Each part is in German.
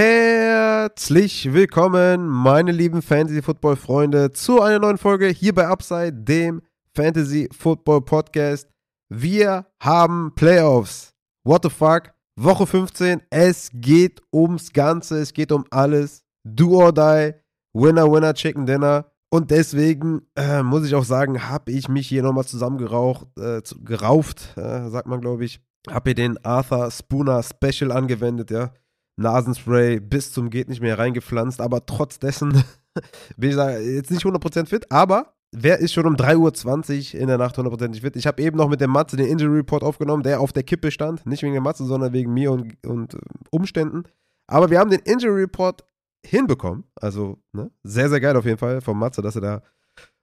Herzlich willkommen, meine lieben Fantasy-Football-Freunde, zu einer neuen Folge hier bei Upside, dem Fantasy-Football-Podcast. Wir haben Playoffs. What the fuck? Woche 15. Es geht ums Ganze. Es geht um alles. Do or die. Winner, Winner, Chicken Dinner. Und deswegen äh, muss ich auch sagen, habe ich mich hier nochmal zusammengeraucht, äh, gerauft, äh, sagt man, glaube ich. Habe hier den Arthur Spooner Special angewendet, ja. Nasenspray bis zum geht nicht mehr reingepflanzt, aber trotz dessen bin ich jetzt nicht 100% fit, aber wer ist schon um 3.20 Uhr in der Nacht 100% fit? Ich habe eben noch mit dem Matze den Injury Report aufgenommen, der auf der Kippe stand, nicht wegen der Matze, sondern wegen mir und, und äh, Umständen. Aber wir haben den Injury Report hinbekommen. Also, ne? sehr, sehr geil auf jeden Fall vom Matze, dass er da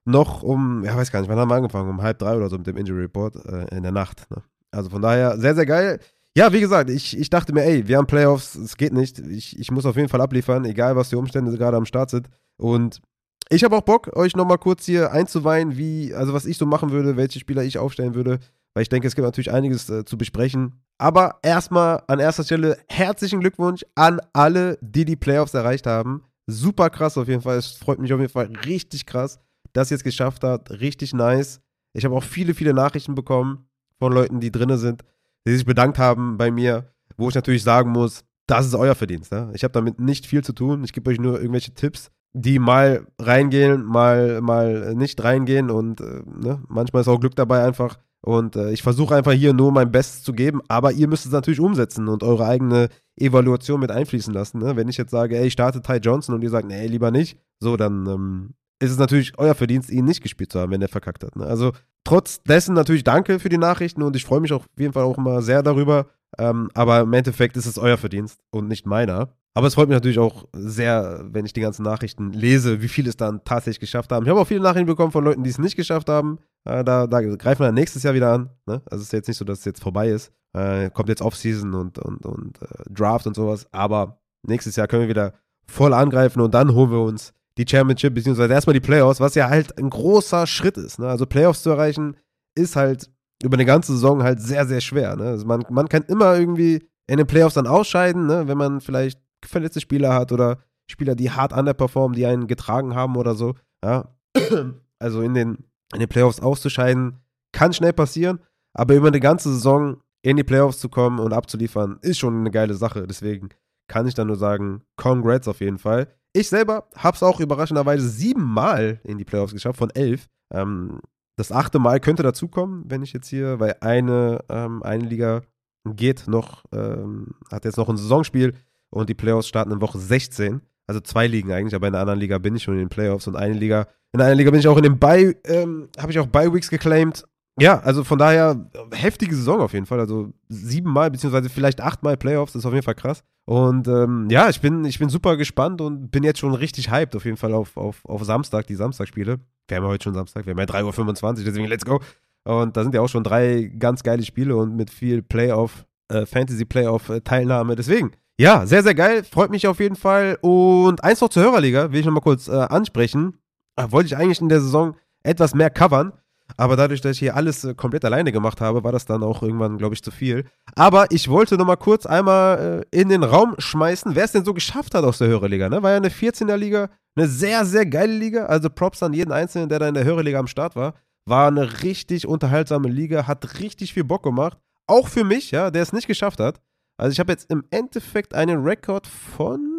noch um, ja, weiß gar nicht, wann haben wir angefangen? Um halb drei oder so mit dem Injury Report äh, in der Nacht. Ne? Also von daher sehr, sehr geil. Ja, wie gesagt, ich, ich dachte mir, ey, wir haben Playoffs, es geht nicht. Ich, ich muss auf jeden Fall abliefern, egal was die Umstände gerade am Start sind. Und ich habe auch Bock, euch nochmal kurz hier einzuweihen, wie, also was ich so machen würde, welche Spieler ich aufstellen würde, weil ich denke, es gibt natürlich einiges äh, zu besprechen. Aber erstmal an erster Stelle herzlichen Glückwunsch an alle, die die Playoffs erreicht haben. Super krass auf jeden Fall. Es freut mich auf jeden Fall richtig krass, dass ihr es geschafft habt. Richtig nice. Ich habe auch viele, viele Nachrichten bekommen von Leuten, die drin sind, die sich bedankt haben bei mir, wo ich natürlich sagen muss, das ist euer Verdienst. Ja? Ich habe damit nicht viel zu tun. Ich gebe euch nur irgendwelche Tipps, die mal reingehen, mal, mal nicht reingehen und äh, ne? manchmal ist auch Glück dabei einfach. Und äh, ich versuche einfach hier nur mein Bestes zu geben, aber ihr müsst es natürlich umsetzen und eure eigene Evaluation mit einfließen lassen. Ne? Wenn ich jetzt sage, ey, ich starte Ty Johnson und ihr sagt, nee, lieber nicht, so, dann ähm, ist es natürlich euer Verdienst, ihn nicht gespielt zu haben, wenn er verkackt hat. Ne? Also trotz dessen natürlich danke für die Nachrichten und ich freue mich auch auf jeden Fall auch immer sehr darüber. Ähm, aber im Endeffekt ist es euer Verdienst und nicht meiner. Aber es freut mich natürlich auch sehr, wenn ich die ganzen Nachrichten lese, wie viele es dann tatsächlich geschafft haben. Ich habe auch viele Nachrichten bekommen von Leuten, die es nicht geschafft haben. Äh, da, da, greifen wir dann nächstes Jahr wieder an. Ne? Also es ist jetzt nicht so, dass es jetzt vorbei ist. Äh, kommt jetzt Offseason und, und, und äh, Draft und sowas. Aber nächstes Jahr können wir wieder voll angreifen und dann holen wir uns die Championship, beziehungsweise erstmal die Playoffs, was ja halt ein großer Schritt ist. Ne? Also Playoffs zu erreichen, ist halt über eine ganze Saison halt sehr, sehr schwer. Ne? Also man, man kann immer irgendwie in den Playoffs dann ausscheiden, ne? wenn man vielleicht verletzte Spieler hat oder Spieler, die hart underperformen, die einen getragen haben oder so. Ja? Also in den, in den Playoffs auszuscheiden, kann schnell passieren, aber über eine ganze Saison in die Playoffs zu kommen und abzuliefern, ist schon eine geile Sache. Deswegen kann ich da nur sagen, congrats auf jeden Fall. Ich selber habe es auch überraschenderweise siebenmal in die Playoffs geschafft, von elf. Ähm, das achte Mal könnte dazukommen, wenn ich jetzt hier, weil eine, ähm, eine Liga geht noch, ähm, hat jetzt noch ein Saisonspiel und die Playoffs starten in Woche 16. Also zwei Ligen eigentlich, aber in der anderen Liga bin ich schon in den Playoffs und eine Liga, in einer Liga bin ich auch in den Bye, ähm, habe ich auch Bye Weeks geclaimed. Ja, also von daher heftige Saison auf jeden Fall. Also siebenmal, beziehungsweise vielleicht achtmal Playoffs, ist auf jeden Fall krass. Und ähm, ja, ich bin, ich bin super gespannt und bin jetzt schon richtig hyped auf jeden Fall auf, auf, auf Samstag, die Samstagspiele. Wir haben ja heute schon Samstag, wir haben ja 3.25 Uhr, deswegen let's go. Und da sind ja auch schon drei ganz geile Spiele und mit viel Playoff, äh, Fantasy-Playoff-Teilnahme. Äh, deswegen, ja, sehr, sehr geil. Freut mich auf jeden Fall. Und eins noch zur Hörerliga, will ich nochmal kurz äh, ansprechen. Äh, wollte ich eigentlich in der Saison etwas mehr covern. Aber dadurch, dass ich hier alles äh, komplett alleine gemacht habe, war das dann auch irgendwann, glaube ich, zu viel. Aber ich wollte nochmal kurz einmal äh, in den Raum schmeißen, wer es denn so geschafft hat aus der Hörerliga. Ne? War ja eine 14er Liga, eine sehr, sehr geile Liga. Also Props an jeden Einzelnen, der da in der Hörerliga am Start war. War eine richtig unterhaltsame Liga, hat richtig viel Bock gemacht. Auch für mich, ja, der es nicht geschafft hat. Also ich habe jetzt im Endeffekt einen Rekord von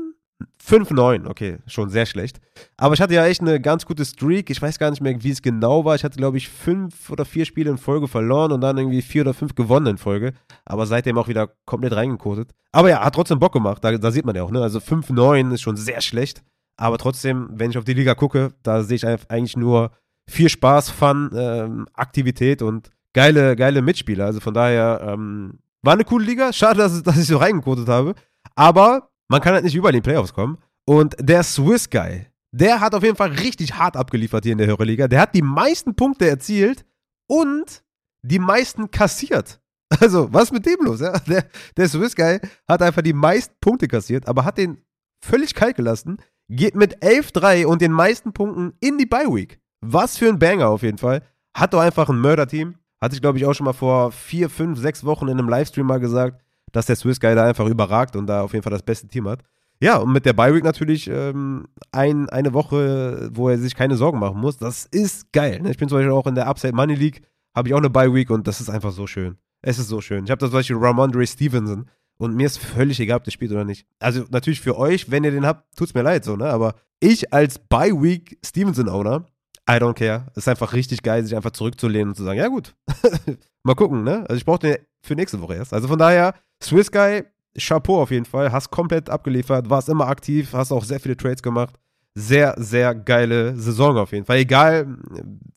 5-9. Okay, schon sehr schlecht. Aber ich hatte ja echt eine ganz gute Streak. Ich weiß gar nicht mehr, wie es genau war. Ich hatte, glaube ich, fünf oder vier Spiele in Folge verloren und dann irgendwie vier oder fünf gewonnen in Folge. Aber seitdem auch wieder komplett reingekotet. Aber ja, hat trotzdem Bock gemacht. Da, da sieht man ja auch, ne? Also 5-9 ist schon sehr schlecht. Aber trotzdem, wenn ich auf die Liga gucke, da sehe ich eigentlich nur viel Spaß, Fun, ähm, Aktivität und geile, geile Mitspieler. Also von daher, ähm, war eine coole Liga. Schade, dass, dass ich so reingekotet habe. Aber man kann halt nicht überall in die Playoffs kommen. Und der Swiss Guy, der hat auf jeden Fall richtig hart abgeliefert hier in der Hörerliga. Der hat die meisten Punkte erzielt und die meisten kassiert. Also, was ist mit dem los? Ja? Der, der Swiss Guy hat einfach die meisten Punkte kassiert, aber hat den völlig kalt gelassen, geht mit 11-3 und den meisten Punkten in die Bye Week. Was für ein Banger auf jeden Fall. Hat doch einfach ein Mörderteam. Hatte ich, glaube ich, auch schon mal vor vier, fünf, sechs Wochen in einem Livestream mal gesagt, dass der Swiss Guy da einfach überragt und da auf jeden Fall das beste Team hat. ja, und mit der Bye Week natürlich ähm, ein, eine Woche, wo er sich keine Sorgen machen muss. Das ist geil. Ne? Ich bin zum Beispiel auch in der Upside Money League, habe ich auch eine Bye Week und das ist einfach so schön. Es ist so schön. Ich habe da zum Beispiel Ramondre Stevenson und mir ist völlig egal, ob der spielt oder nicht. Also natürlich für euch, wenn ihr den habt, tut's mir leid so, ne? Aber ich als Bye Week Stevenson Owner, I don't care. Ist einfach richtig geil, sich einfach zurückzulehnen und zu sagen, ja gut, mal gucken, ne? Also ich brauche den für nächste Woche erst. Also von daher, Swiss Guy, Chapeau auf jeden Fall. Hast komplett abgeliefert, warst immer aktiv, hast auch sehr viele Trades gemacht. Sehr, sehr geile Saison auf jeden Fall. Egal,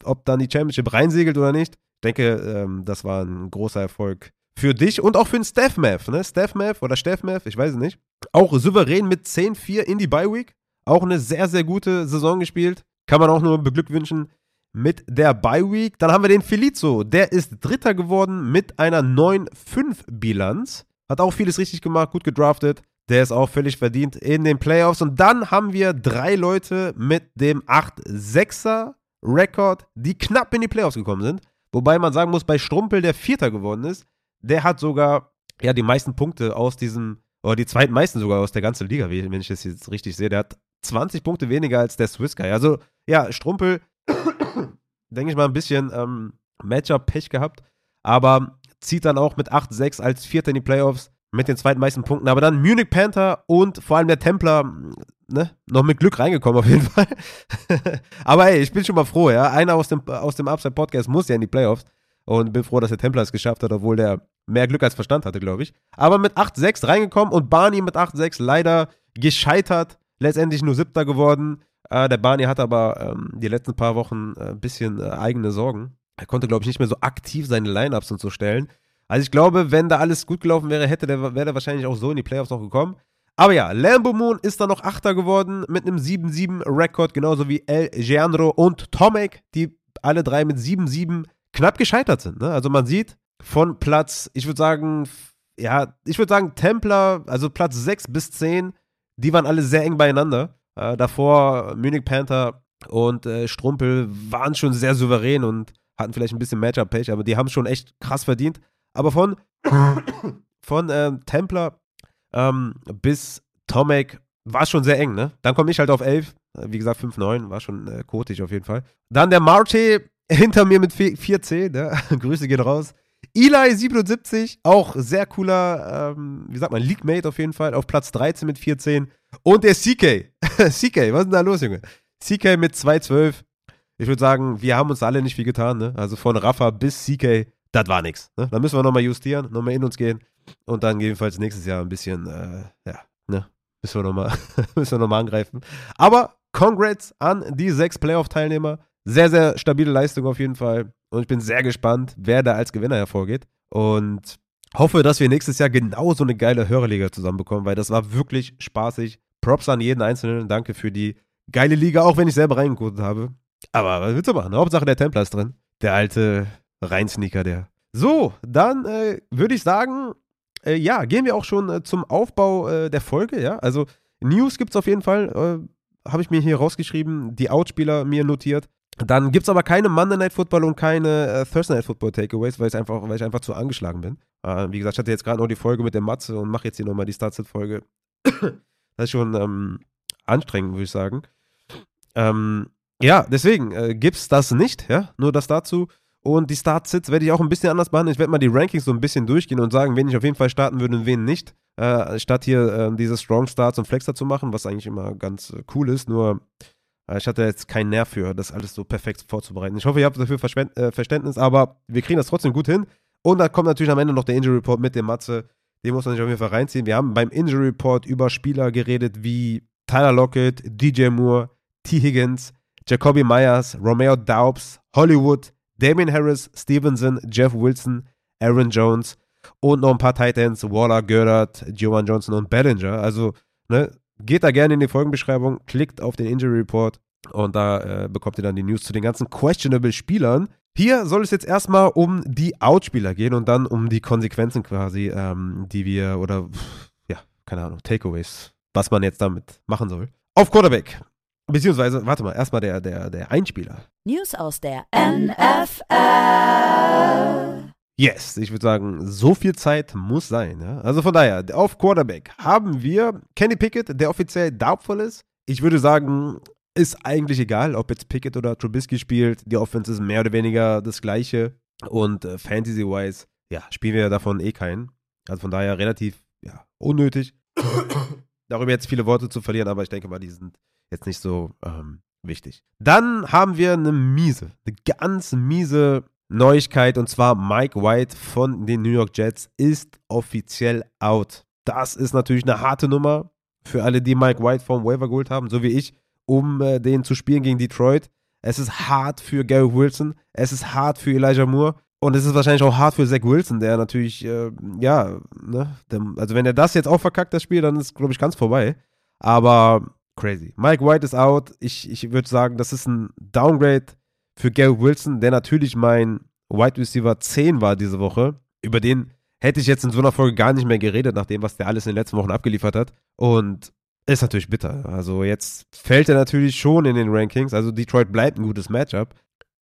ob dann die Championship reinsegelt oder nicht. Ich denke, ähm, das war ein großer Erfolg für dich und auch für den Steph Math, ne? Steph Math oder Steph Math, ich weiß es nicht. Auch souverän mit 10-4 in die Bye Week. Auch eine sehr, sehr gute Saison gespielt. Kann man auch nur beglückwünschen mit der Bye Week. Dann haben wir den Felizzo. Der ist Dritter geworden mit einer 9-5-Bilanz. Hat auch vieles richtig gemacht, gut gedraftet. Der ist auch völlig verdient in den Playoffs. Und dann haben wir drei Leute mit dem 8-6er-Rekord, die knapp in die Playoffs gekommen sind. Wobei man sagen muss, bei Strumpel, der Vierter geworden ist, der hat sogar ja die meisten Punkte aus diesem, oder die zweitmeisten sogar aus der ganzen Liga, wenn ich das jetzt richtig sehe. Der hat 20 Punkte weniger als der Swiss Guy. Also ja, Strumpel, denke ich mal, ein bisschen ähm, Matchup-Pech gehabt, aber zieht dann auch mit 8-6 als Vierter in die Playoffs mit den zweitmeisten Punkten. Aber dann Munich Panther und vor allem der Templer, ne, noch mit Glück reingekommen auf jeden Fall. aber ey, ich bin schon mal froh, ja. Einer aus dem, aus dem Upside Podcast muss ja in die Playoffs. Und bin froh, dass der Templer es geschafft hat, obwohl der mehr Glück als Verstand hatte, glaube ich. Aber mit 8-6 reingekommen und Barney mit 8-6 leider gescheitert. Letztendlich nur siebter geworden. Äh, der Barney hat aber ähm, die letzten paar Wochen ein äh, bisschen äh, eigene Sorgen. Er konnte, glaube ich, nicht mehr so aktiv seine Lineups und so stellen. Also ich glaube, wenn da alles gut gelaufen wäre, hätte der, wäre der wahrscheinlich auch so in die Playoffs noch gekommen. Aber ja, Lambo Moon ist dann noch Achter geworden mit einem 7-7-Rekord, genauso wie El Gianro und Tomek, die alle drei mit 7-7 knapp gescheitert sind. Ne? Also man sieht von Platz, ich würde sagen, ja, ich würde sagen Templar, also Platz 6 bis 10, die waren alle sehr eng beieinander. Äh, davor Munich Panther und äh, Strumpel waren schon sehr souverän und hatten vielleicht ein bisschen Matchup-Pech, aber die haben schon echt krass verdient. Aber von, von ähm, Templar ähm, bis Tomek war schon sehr eng, ne? Dann komme ich halt auf 11. Wie gesagt, 5-9, war schon äh, kotig auf jeden Fall. Dann der Marte hinter mir mit 4C, ne? Grüße gehen raus. Eli 77, auch sehr cooler, ähm, wie sagt man, League-Mate auf jeden Fall, auf Platz 13 mit 14. Und der CK. CK, was ist denn da los, Junge? CK mit 2,12 ich würde sagen, wir haben uns alle nicht viel getan. Ne? Also von Rafa bis CK, das war nichts. Ne? Da müssen wir nochmal justieren, nochmal in uns gehen und dann jedenfalls nächstes Jahr ein bisschen, äh, ja, ne? Müssen wir nochmal noch angreifen. Aber Congrats an die sechs Playoff-Teilnehmer. Sehr, sehr stabile Leistung auf jeden Fall. Und ich bin sehr gespannt, wer da als Gewinner hervorgeht. Und hoffe, dass wir nächstes Jahr genauso eine geile Hörerliga zusammenbekommen, weil das war wirklich spaßig. Props an jeden Einzelnen. Danke für die geile Liga, auch wenn ich selber reingeguckt habe. Aber was willst du machen? Hauptsache der Templar ist drin. Der alte Reinsneaker, der. So, dann äh, würde ich sagen, äh, ja, gehen wir auch schon äh, zum Aufbau äh, der Folge, ja. Also News gibt es auf jeden Fall, äh, habe ich mir hier rausgeschrieben, die Outspieler mir notiert. Dann gibt es aber keine Monday Night Football und keine äh, Thursday Night Football Takeaways, weil, ich einfach, weil ich einfach zu angeschlagen bin. wie gesagt, ich hatte jetzt gerade noch die Folge mit der Matze und mache jetzt hier nochmal die Startset-Folge. das ist schon ähm, anstrengend, würde ich sagen. Ähm, ja, deswegen äh, gibt's das nicht, ja, nur das dazu. Und die Start-Sits werde ich auch ein bisschen anders behandeln. Ich werde mal die Rankings so ein bisschen durchgehen und sagen, wen ich auf jeden Fall starten würde und wen nicht. Äh, statt hier äh, diese Strong Starts und Flexer zu machen, was eigentlich immer ganz äh, cool ist. Nur äh, ich hatte jetzt keinen Nerv für, das alles so perfekt vorzubereiten. Ich hoffe, ihr habt dafür Verspend äh, Verständnis, aber wir kriegen das trotzdem gut hin. Und da kommt natürlich am Ende noch der Injury Report mit dem Matze. Den muss man sich auf jeden Fall reinziehen. Wir haben beim Injury Report über Spieler geredet wie Tyler Lockett, DJ Moore, T. Higgins, Jacoby Myers, Romeo Daubs, Hollywood, Damien Harris, Stevenson, Jeff Wilson, Aaron Jones und noch ein paar Titans, Waller, Goddard, Joan Johnson und Bellinger. Also, ne, geht da gerne in die Folgenbeschreibung, klickt auf den Injury Report und da äh, bekommt ihr dann die News zu den ganzen questionable Spielern. Hier soll es jetzt erstmal um die Outspieler gehen und dann um die Konsequenzen quasi, ähm, die wir oder ja, keine Ahnung, Takeaways, was man jetzt damit machen soll. Auf Quarterback Beziehungsweise, warte mal, erstmal der, der, der Einspieler. News aus der NFL. Yes, ich würde sagen, so viel Zeit muss sein. Ja? Also von daher, auf Quarterback haben wir Kenny Pickett, der offiziell doubtful ist. Ich würde sagen, ist eigentlich egal, ob jetzt Pickett oder Trubisky spielt. Die Offense ist mehr oder weniger das gleiche. Und äh, Fantasy-wise, ja, spielen wir davon eh keinen. Also von daher relativ ja, unnötig, darüber jetzt viele Worte zu verlieren, aber ich denke mal, die sind jetzt nicht so ähm, wichtig. Dann haben wir eine miese, eine ganz miese Neuigkeit und zwar Mike White von den New York Jets ist offiziell out. Das ist natürlich eine harte Nummer für alle, die Mike White vom Waiver geholt haben, so wie ich, um äh, den zu spielen gegen Detroit. Es ist hart für Gary Wilson, es ist hart für Elijah Moore und es ist wahrscheinlich auch hart für Zach Wilson, der natürlich, äh, ja, ne, der, also wenn er das jetzt auch verkackt, das Spiel, dann ist, glaube ich, ganz vorbei. Aber crazy. Mike White ist out. Ich, ich würde sagen, das ist ein Downgrade für Gary Wilson, der natürlich mein Wide Receiver 10 war diese Woche. Über den hätte ich jetzt in so einer Folge gar nicht mehr geredet, nach dem, was der alles in den letzten Wochen abgeliefert hat. Und ist natürlich bitter. Also jetzt fällt er natürlich schon in den Rankings. Also Detroit bleibt ein gutes Matchup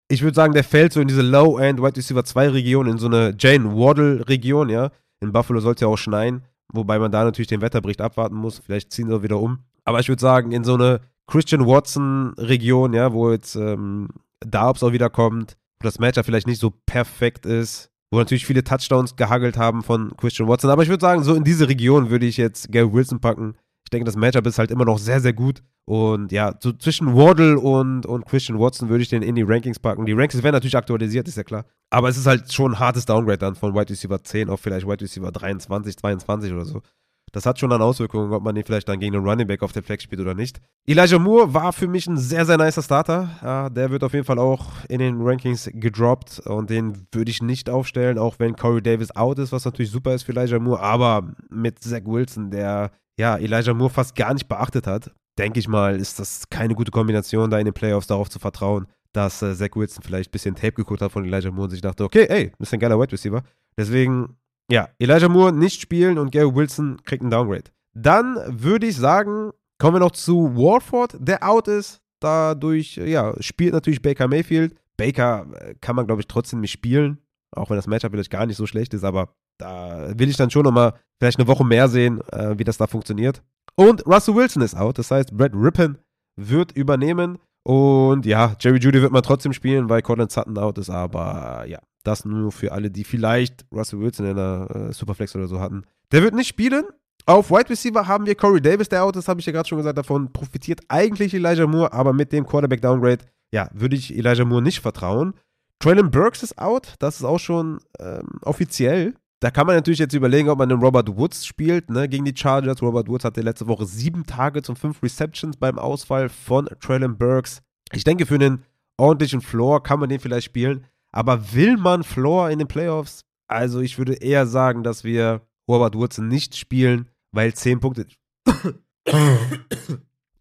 ich würde sagen, der fällt so in diese Low-End Wide Receiver 2 Region, in so eine Jane Waddle Region, ja. In Buffalo soll es ja auch schneien, wobei man da natürlich den Wetterbericht abwarten muss. Vielleicht ziehen sie wieder um. Aber ich würde sagen, in so eine Christian Watson Region, ja, wo jetzt ähm, Darbs auch wieder kommt, wo das Matchup vielleicht nicht so perfekt ist, wo natürlich viele Touchdowns gehagelt haben von Christian Watson. Aber ich würde sagen, so in diese Region würde ich jetzt Gary Wilson packen. Ich denke, das Matchup ist halt immer noch sehr, sehr gut. Und ja, so zwischen Waddle und, und Christian Watson würde ich den in die Rankings packen. Die Rankings werden natürlich aktualisiert, ist ja klar. Aber es ist halt schon ein hartes Downgrade dann von Wide Receiver 10 auf vielleicht Wide Receiver 23, 22 oder so. Das hat schon dann Auswirkungen, ob man den vielleicht dann gegen einen Running Back auf der Flex spielt oder nicht. Elijah Moore war für mich ein sehr, sehr nicer Starter. Der wird auf jeden Fall auch in den Rankings gedroppt und den würde ich nicht aufstellen, auch wenn Corey Davis out ist, was natürlich super ist für Elijah Moore. Aber mit Zach Wilson, der ja, Elijah Moore fast gar nicht beachtet hat, denke ich mal, ist das keine gute Kombination, da in den Playoffs darauf zu vertrauen, dass äh, Zach Wilson vielleicht ein bisschen Tape geguckt hat von Elijah Moore und sich dachte, okay, ey, ist ein geiler Wide Receiver. Deswegen, ja, Elijah Moore nicht spielen und Gary Wilson kriegt einen Downgrade. Dann würde ich sagen, kommen wir noch zu Warford, der out ist. Dadurch, ja, spielt natürlich Baker Mayfield. Baker äh, kann man, glaube ich, trotzdem nicht spielen, auch wenn das Matchup vielleicht gar nicht so schlecht ist, aber da will ich dann schon nochmal vielleicht eine Woche mehr sehen, äh, wie das da funktioniert. Und Russell Wilson ist out, das heißt, Brad Rippon wird übernehmen. Und ja, Jerry Judy wird man trotzdem spielen, weil Cortland Sutton out ist, aber ja, das nur für alle, die vielleicht Russell Wilson in der äh, Superflex oder so hatten. Der wird nicht spielen. Auf Wide Receiver haben wir Corey Davis, der out ist, habe ich ja gerade schon gesagt. Davon profitiert eigentlich Elijah Moore, aber mit dem Quarterback Downgrade, ja, würde ich Elijah Moore nicht vertrauen. Traylon Burks ist out, das ist auch schon ähm, offiziell. Da kann man natürlich jetzt überlegen, ob man den Robert Woods spielt, ne, gegen die Chargers. Robert Woods hatte letzte Woche sieben Targets und fünf Receptions beim Ausfall von Traylon Burks. Ich denke, für einen ordentlichen Floor kann man den vielleicht spielen. Aber will man Floor in den Playoffs? Also, ich würde eher sagen, dass wir Robert Woods nicht spielen, weil zehn Punkte.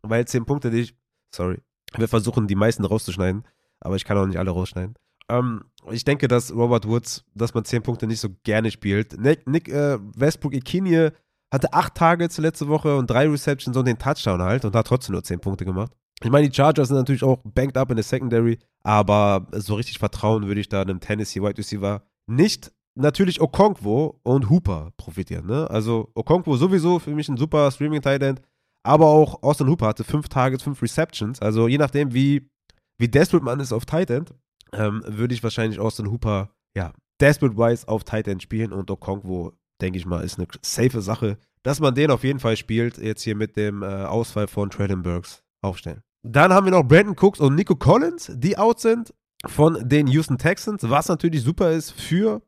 weil zehn Punkte nicht. Sorry. Wir versuchen, die meisten rauszuschneiden. Aber ich kann auch nicht alle rausschneiden. Ähm, ich denke, dass Robert Woods, dass man 10 Punkte nicht so gerne spielt. Nick, Nick äh, Westbrook Ikinie hatte 8 Targets letzte Woche und 3 Receptions und den Touchdown halt und hat trotzdem nur 10 Punkte gemacht. Ich meine, die Chargers sind natürlich auch banked up in der Secondary, aber so richtig vertrauen würde ich da einem Tennessee Wide Receiver nicht. Natürlich Okonkwo und Hooper profitieren. Ne? Also Okonkwo sowieso für mich ein super Streaming Tight End, aber auch Austin Hooper hatte 5 Targets, 5 Receptions. Also je nachdem, wie, wie desperate man ist auf Tight End, ähm, würde ich wahrscheinlich Austin Hooper, ja, Desperate-wise auf Tight spielen und Okonkwo, denke ich mal, ist eine safe Sache, dass man den auf jeden Fall spielt, jetzt hier mit dem äh, Ausfall von Traden aufstellen. Dann haben wir noch Brandon Cooks und Nico Collins, die out sind von den Houston Texans, was natürlich super ist für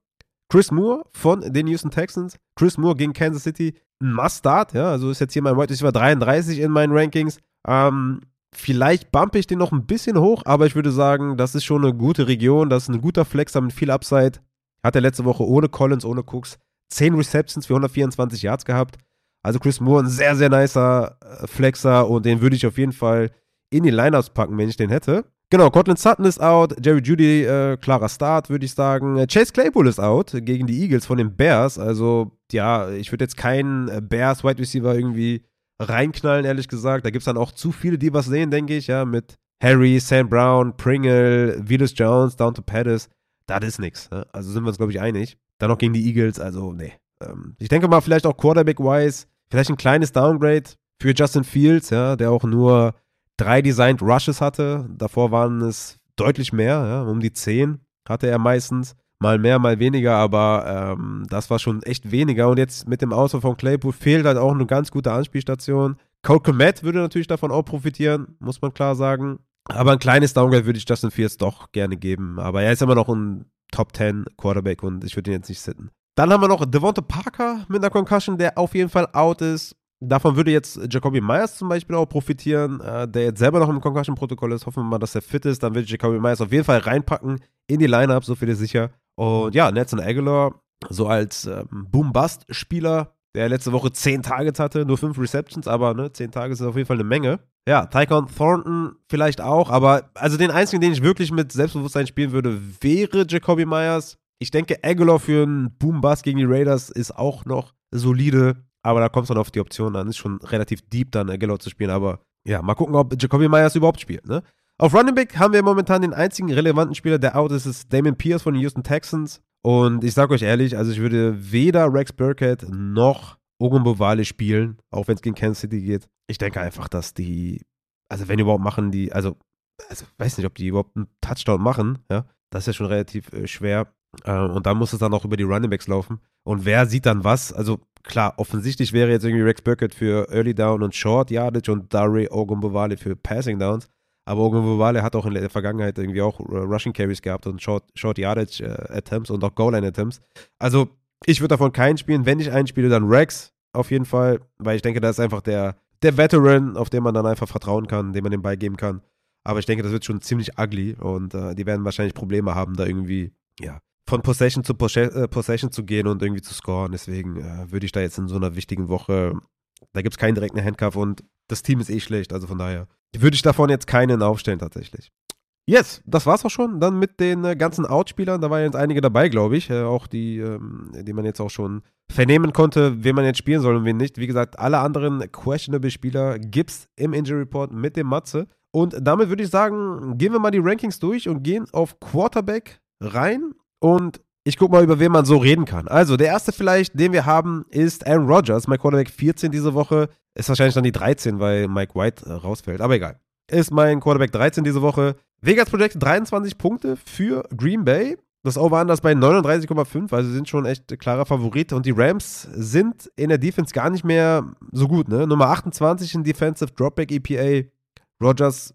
Chris Moore von den Houston Texans. Chris Moore gegen Kansas City, ein Must-Start, ja, also ist jetzt hier mein Wide Receiver 33 in meinen Rankings. Ähm, Vielleicht bumpe ich den noch ein bisschen hoch, aber ich würde sagen, das ist schon eine gute Region. Das ist ein guter Flexer mit viel Upside. Hat er letzte Woche ohne Collins, ohne Cooks 10 Receptions für 124 Yards gehabt. Also Chris Moore, ein sehr, sehr nicer äh, Flexer und den würde ich auf jeden Fall in die Lineups packen, wenn ich den hätte. Genau, Cortland Sutton ist out, Jerry Judy, äh, klarer Start, würde ich sagen. Äh, Chase Claypool ist out gegen die Eagles von den Bears. Also, ja, ich würde jetzt keinen äh, Bears Wide Receiver irgendwie reinknallen, ehrlich gesagt. Da gibt es dann auch zu viele, die was sehen, denke ich, ja, mit Harry, Sam Brown, Pringle, Vilas Jones, down to Pettis. das ist nichts. Ne? Also sind wir uns, glaube ich, einig. Dann noch gegen die Eagles, also nee. Ähm, ich denke mal, vielleicht auch Quarterback-wise, vielleicht ein kleines Downgrade für Justin Fields, ja, der auch nur drei Designed Rushes hatte. Davor waren es deutlich mehr, ja, um die zehn hatte er meistens. Mal mehr, mal weniger, aber ähm, das war schon echt weniger. Und jetzt mit dem Ausfall von Claypool fehlt halt auch eine ganz gute Anspielstation. Cole Komet würde natürlich davon auch profitieren, muss man klar sagen. Aber ein kleines Downgrade würde ich Justin Fields doch gerne geben. Aber er ist immer noch ein Top 10 Quarterback und ich würde ihn jetzt nicht sitten. Dann haben wir noch Devonta Parker mit einer Concussion, der auf jeden Fall out ist. Davon würde jetzt Jacoby Myers zum Beispiel auch profitieren, äh, der jetzt selber noch im Concussion-Protokoll ist. Hoffen wir mal, dass er fit ist. Dann ich Jacoby Myers auf jeden Fall reinpacken in die Lineup, so viel ist sicher. Und ja, Nelson Aguilar, so als ähm, Boom-Bust-Spieler, der letzte Woche 10 Targets hatte, nur 5 Receptions, aber ne, 10 Targets ist auf jeden Fall eine Menge. Ja, Tycon Thornton vielleicht auch, aber also den einzigen, den ich wirklich mit Selbstbewusstsein spielen würde, wäre Jacoby Myers. Ich denke, Aguilar für einen Boom-Bust gegen die Raiders ist auch noch solide. Aber da kommt es dann auf die Option an. Ist schon relativ deep dann Aguilar zu spielen. Aber ja, mal gucken, ob Jacoby Myers überhaupt spielt. Ne? Auf Running Back haben wir momentan den einzigen relevanten Spieler, der out ist, ist Damon Pierce von den Houston Texans. Und ich sage euch ehrlich, also ich würde weder Rex Burkhead noch Ogumbowale spielen, auch wenn es gegen Kansas City geht. Ich denke einfach, dass die, also wenn überhaupt machen die, also, also weiß nicht, ob die überhaupt einen Touchdown machen, ja. Das ist ja schon relativ äh, schwer. Äh, und dann muss es dann auch über die Running Backs laufen. Und wer sieht dann was? Also klar, offensichtlich wäre jetzt irgendwie Rex Burkett für Early Down und Short Yardage und Dare Ogumbowale für Passing Downs. Aber Ogumbowale hat auch in der Vergangenheit irgendwie auch äh, Rushing Carries gehabt und Short, Short Yardage äh, Attempts und auch Goal Line Attempts. Also ich würde davon keinen spielen. Wenn ich einen spiele, dann Rex auf jeden Fall, weil ich denke, das ist einfach der, der Veteran, auf den man dann einfach vertrauen kann, dem man den beigeben kann. Aber ich denke, das wird schon ziemlich ugly und äh, die werden wahrscheinlich Probleme haben, da irgendwie, ja, von Possession zu äh, Possession zu gehen und irgendwie zu scoren. Deswegen äh, würde ich da jetzt in so einer wichtigen Woche, da gibt es keinen direkten Handcuff und das Team ist eh schlecht. Also von daher würde ich davon jetzt keinen aufstellen tatsächlich. Yes, das war's auch schon. Dann mit den äh, ganzen Outspielern. Da waren jetzt einige dabei, glaube ich. Äh, auch die, ähm, die man jetzt auch schon vernehmen konnte, wen man jetzt spielen soll und wen nicht. Wie gesagt, alle anderen questionable Spieler gibt's im Injury Report mit dem Matze. Und damit würde ich sagen, gehen wir mal die Rankings durch und gehen auf Quarterback rein. Und ich gucke mal, über wen man so reden kann. Also, der erste vielleicht, den wir haben, ist Aaron Rodgers, mein Quarterback 14 diese Woche. Ist wahrscheinlich dann die 13, weil Mike White äh, rausfällt, aber egal. Ist mein Quarterback 13 diese Woche. Vegas Project 23 Punkte für Green Bay. Das Over anders bei 39,5, also sind schon echt klarer Favorit. Und die Rams sind in der Defense gar nicht mehr so gut, ne? Nummer 28 in Defensive Dropback EPA. Rodgers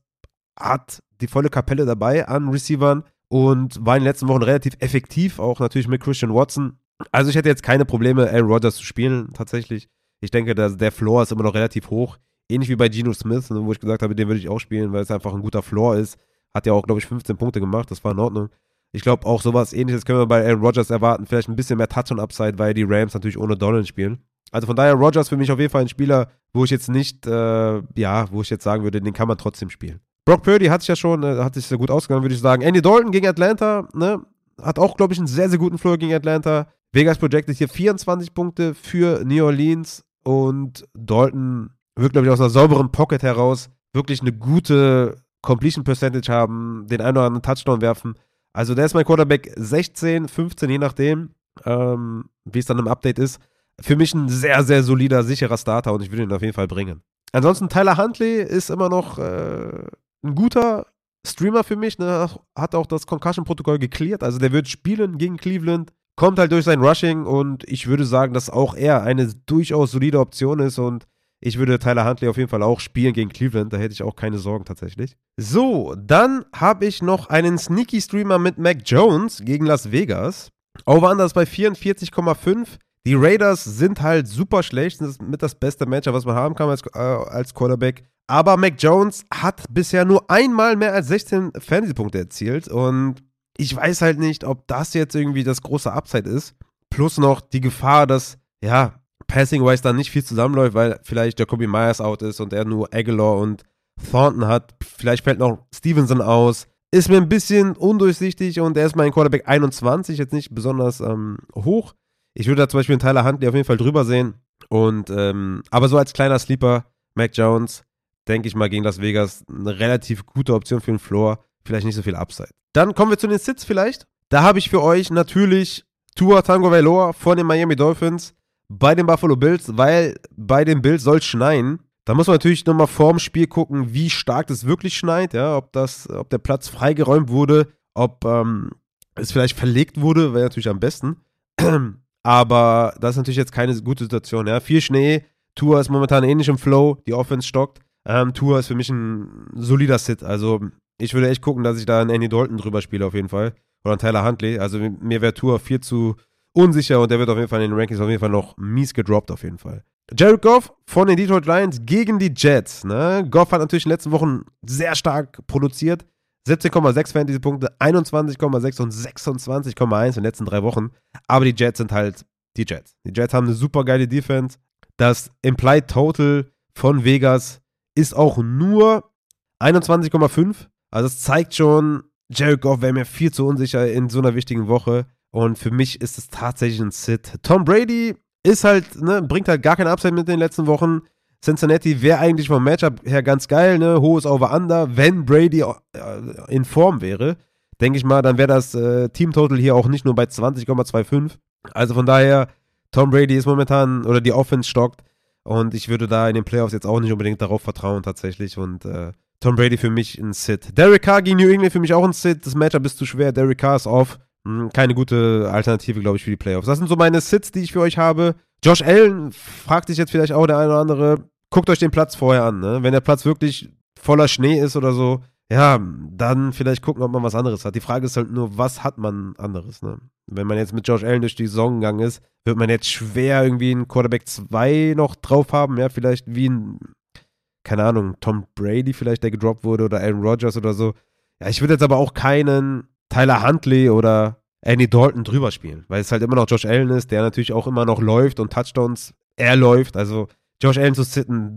hat die volle Kapelle dabei an Receivern und war in den letzten Wochen relativ effektiv, auch natürlich mit Christian Watson. Also ich hätte jetzt keine Probleme, Aaron Rodgers zu spielen, tatsächlich. Ich denke, dass der Floor ist immer noch relativ hoch. Ähnlich wie bei Geno Smith, wo ich gesagt habe, den würde ich auch spielen, weil es einfach ein guter Floor ist. Hat ja auch, glaube ich, 15 Punkte gemacht, das war in Ordnung. Ich glaube, auch sowas ähnliches können wir bei Aaron Rodgers erwarten. Vielleicht ein bisschen mehr Touch und Upside, weil die Rams natürlich ohne Donald spielen. Also von daher, Rodgers für mich auf jeden Fall ein Spieler, wo ich jetzt nicht, äh, ja, wo ich jetzt sagen würde, den kann man trotzdem spielen. Brock Purdy hat sich ja schon, äh, hat sich sehr gut ausgegangen, würde ich sagen. Andy Dalton gegen Atlanta, ne? Hat auch, glaube ich, einen sehr, sehr guten Floor gegen Atlanta. Vegas projected hier 24 Punkte für New Orleans und Dalton wird, glaube ich, aus einer sauberen Pocket heraus wirklich eine gute Completion Percentage haben, den einen oder anderen Touchdown werfen. Also der ist mein Quarterback 16, 15, je nachdem, ähm, wie es dann im Update ist. Für mich ein sehr, sehr solider, sicherer Starter und ich würde ihn auf jeden Fall bringen. Ansonsten Tyler Huntley ist immer noch äh, ein guter Streamer für mich, ne? hat auch das Concussion-Protokoll geklärt. Also der wird spielen gegen Cleveland, kommt halt durch sein Rushing und ich würde sagen, dass auch er eine durchaus solide Option ist und ich würde Tyler Huntley auf jeden Fall auch spielen gegen Cleveland, da hätte ich auch keine Sorgen tatsächlich. So, dann habe ich noch einen Sneaky Streamer mit Mac Jones gegen Las Vegas. Over-Under bei 44,5. Die Raiders sind halt super schlecht, das mit das beste Matchup, was man haben kann als, äh, als Quarterback. Aber Mac Jones hat bisher nur einmal mehr als 16 Fantasy-Punkte erzielt und ich weiß halt nicht, ob das jetzt irgendwie das große Upside ist. Plus noch die Gefahr, dass, ja, Passing-wise dann nicht viel zusammenläuft, weil vielleicht Jacoby Myers out ist und er nur Aguilar und Thornton hat. Vielleicht fällt noch Stevenson aus. Ist mir ein bisschen undurchsichtig und er ist mein Quarterback 21, jetzt nicht besonders ähm, hoch. Ich würde da zum Beispiel einen Tyler Huntley auf jeden Fall drüber sehen. Und, ähm, aber so als kleiner Sleeper, Mac Jones, denke ich mal, gegen Las Vegas eine relativ gute Option für den Floor. Vielleicht nicht so viel Upside. Dann kommen wir zu den Sits vielleicht. Da habe ich für euch natürlich Tua Tango Valor von den Miami Dolphins bei den Buffalo Bills, weil bei den Bills soll es schneien. Da muss man natürlich nochmal vorm Spiel gucken, wie stark es wirklich schneit, ja, ob das, ob der Platz freigeräumt wurde, ob ähm, es vielleicht verlegt wurde, wäre natürlich am besten. Aber das ist natürlich jetzt keine gute Situation, ja. Viel Schnee, Tour ist momentan ähnlich im Flow, die Offense stockt. Ähm, Tour ist für mich ein solider Sit. Also ich würde echt gucken, dass ich da einen Andy Dalton drüber spiele auf jeden Fall. Oder einen Tyler Huntley. Also mir wäre Tour viel zu unsicher und der wird auf jeden Fall in den Rankings auf jeden Fall noch mies gedroppt auf jeden Fall. Jared Goff von den Detroit Lions gegen die Jets. Ne? Goff hat natürlich in den letzten Wochen sehr stark produziert. 17,6 Fantasy-Punkte, 21,6 und 26,1 in den letzten drei Wochen. Aber die Jets sind halt die Jets. Die Jets haben eine super geile Defense. Das Implied Total von Vegas ist auch nur 21,5. Also es zeigt schon, Jared Goff wäre mir viel zu unsicher in so einer wichtigen Woche. Und für mich ist es tatsächlich ein Sit. Tom Brady ist halt, ne, bringt halt gar kein Upside mit in den letzten Wochen. Cincinnati wäre eigentlich vom Matchup her ganz geil, ne? Hohes Over-Under, wenn Brady äh, in Form wäre. Denke ich mal, dann wäre das äh, Team-Total hier auch nicht nur bei 20,25. Also von daher, Tom Brady ist momentan, oder die Offense stockt. Und ich würde da in den Playoffs jetzt auch nicht unbedingt darauf vertrauen, tatsächlich. Und äh, Tom Brady für mich ein Sit. Derek Carr gegen New England für mich auch ein Sit. Das Matchup ist zu schwer. Derek Carr ist off. Hm, keine gute Alternative, glaube ich, für die Playoffs. Das sind so meine Sits, die ich für euch habe. Josh Allen fragt sich jetzt vielleicht auch der eine oder andere. Guckt euch den Platz vorher an. Ne? Wenn der Platz wirklich voller Schnee ist oder so, ja, dann vielleicht gucken, ob man was anderes hat. Die Frage ist halt nur, was hat man anderes? Ne? Wenn man jetzt mit Josh Allen durch die Saison gegangen ist, wird man jetzt schwer irgendwie einen Quarterback 2 noch drauf haben. Ja, vielleicht wie ein, keine Ahnung, Tom Brady vielleicht, der gedroppt wurde oder Aaron Rodgers oder so. Ja, ich würde jetzt aber auch keinen Tyler Huntley oder Andy Dalton drüber spielen, weil es halt immer noch Josh Allen ist, der natürlich auch immer noch läuft und Touchdowns, er läuft. Also Josh Allen zu sitten,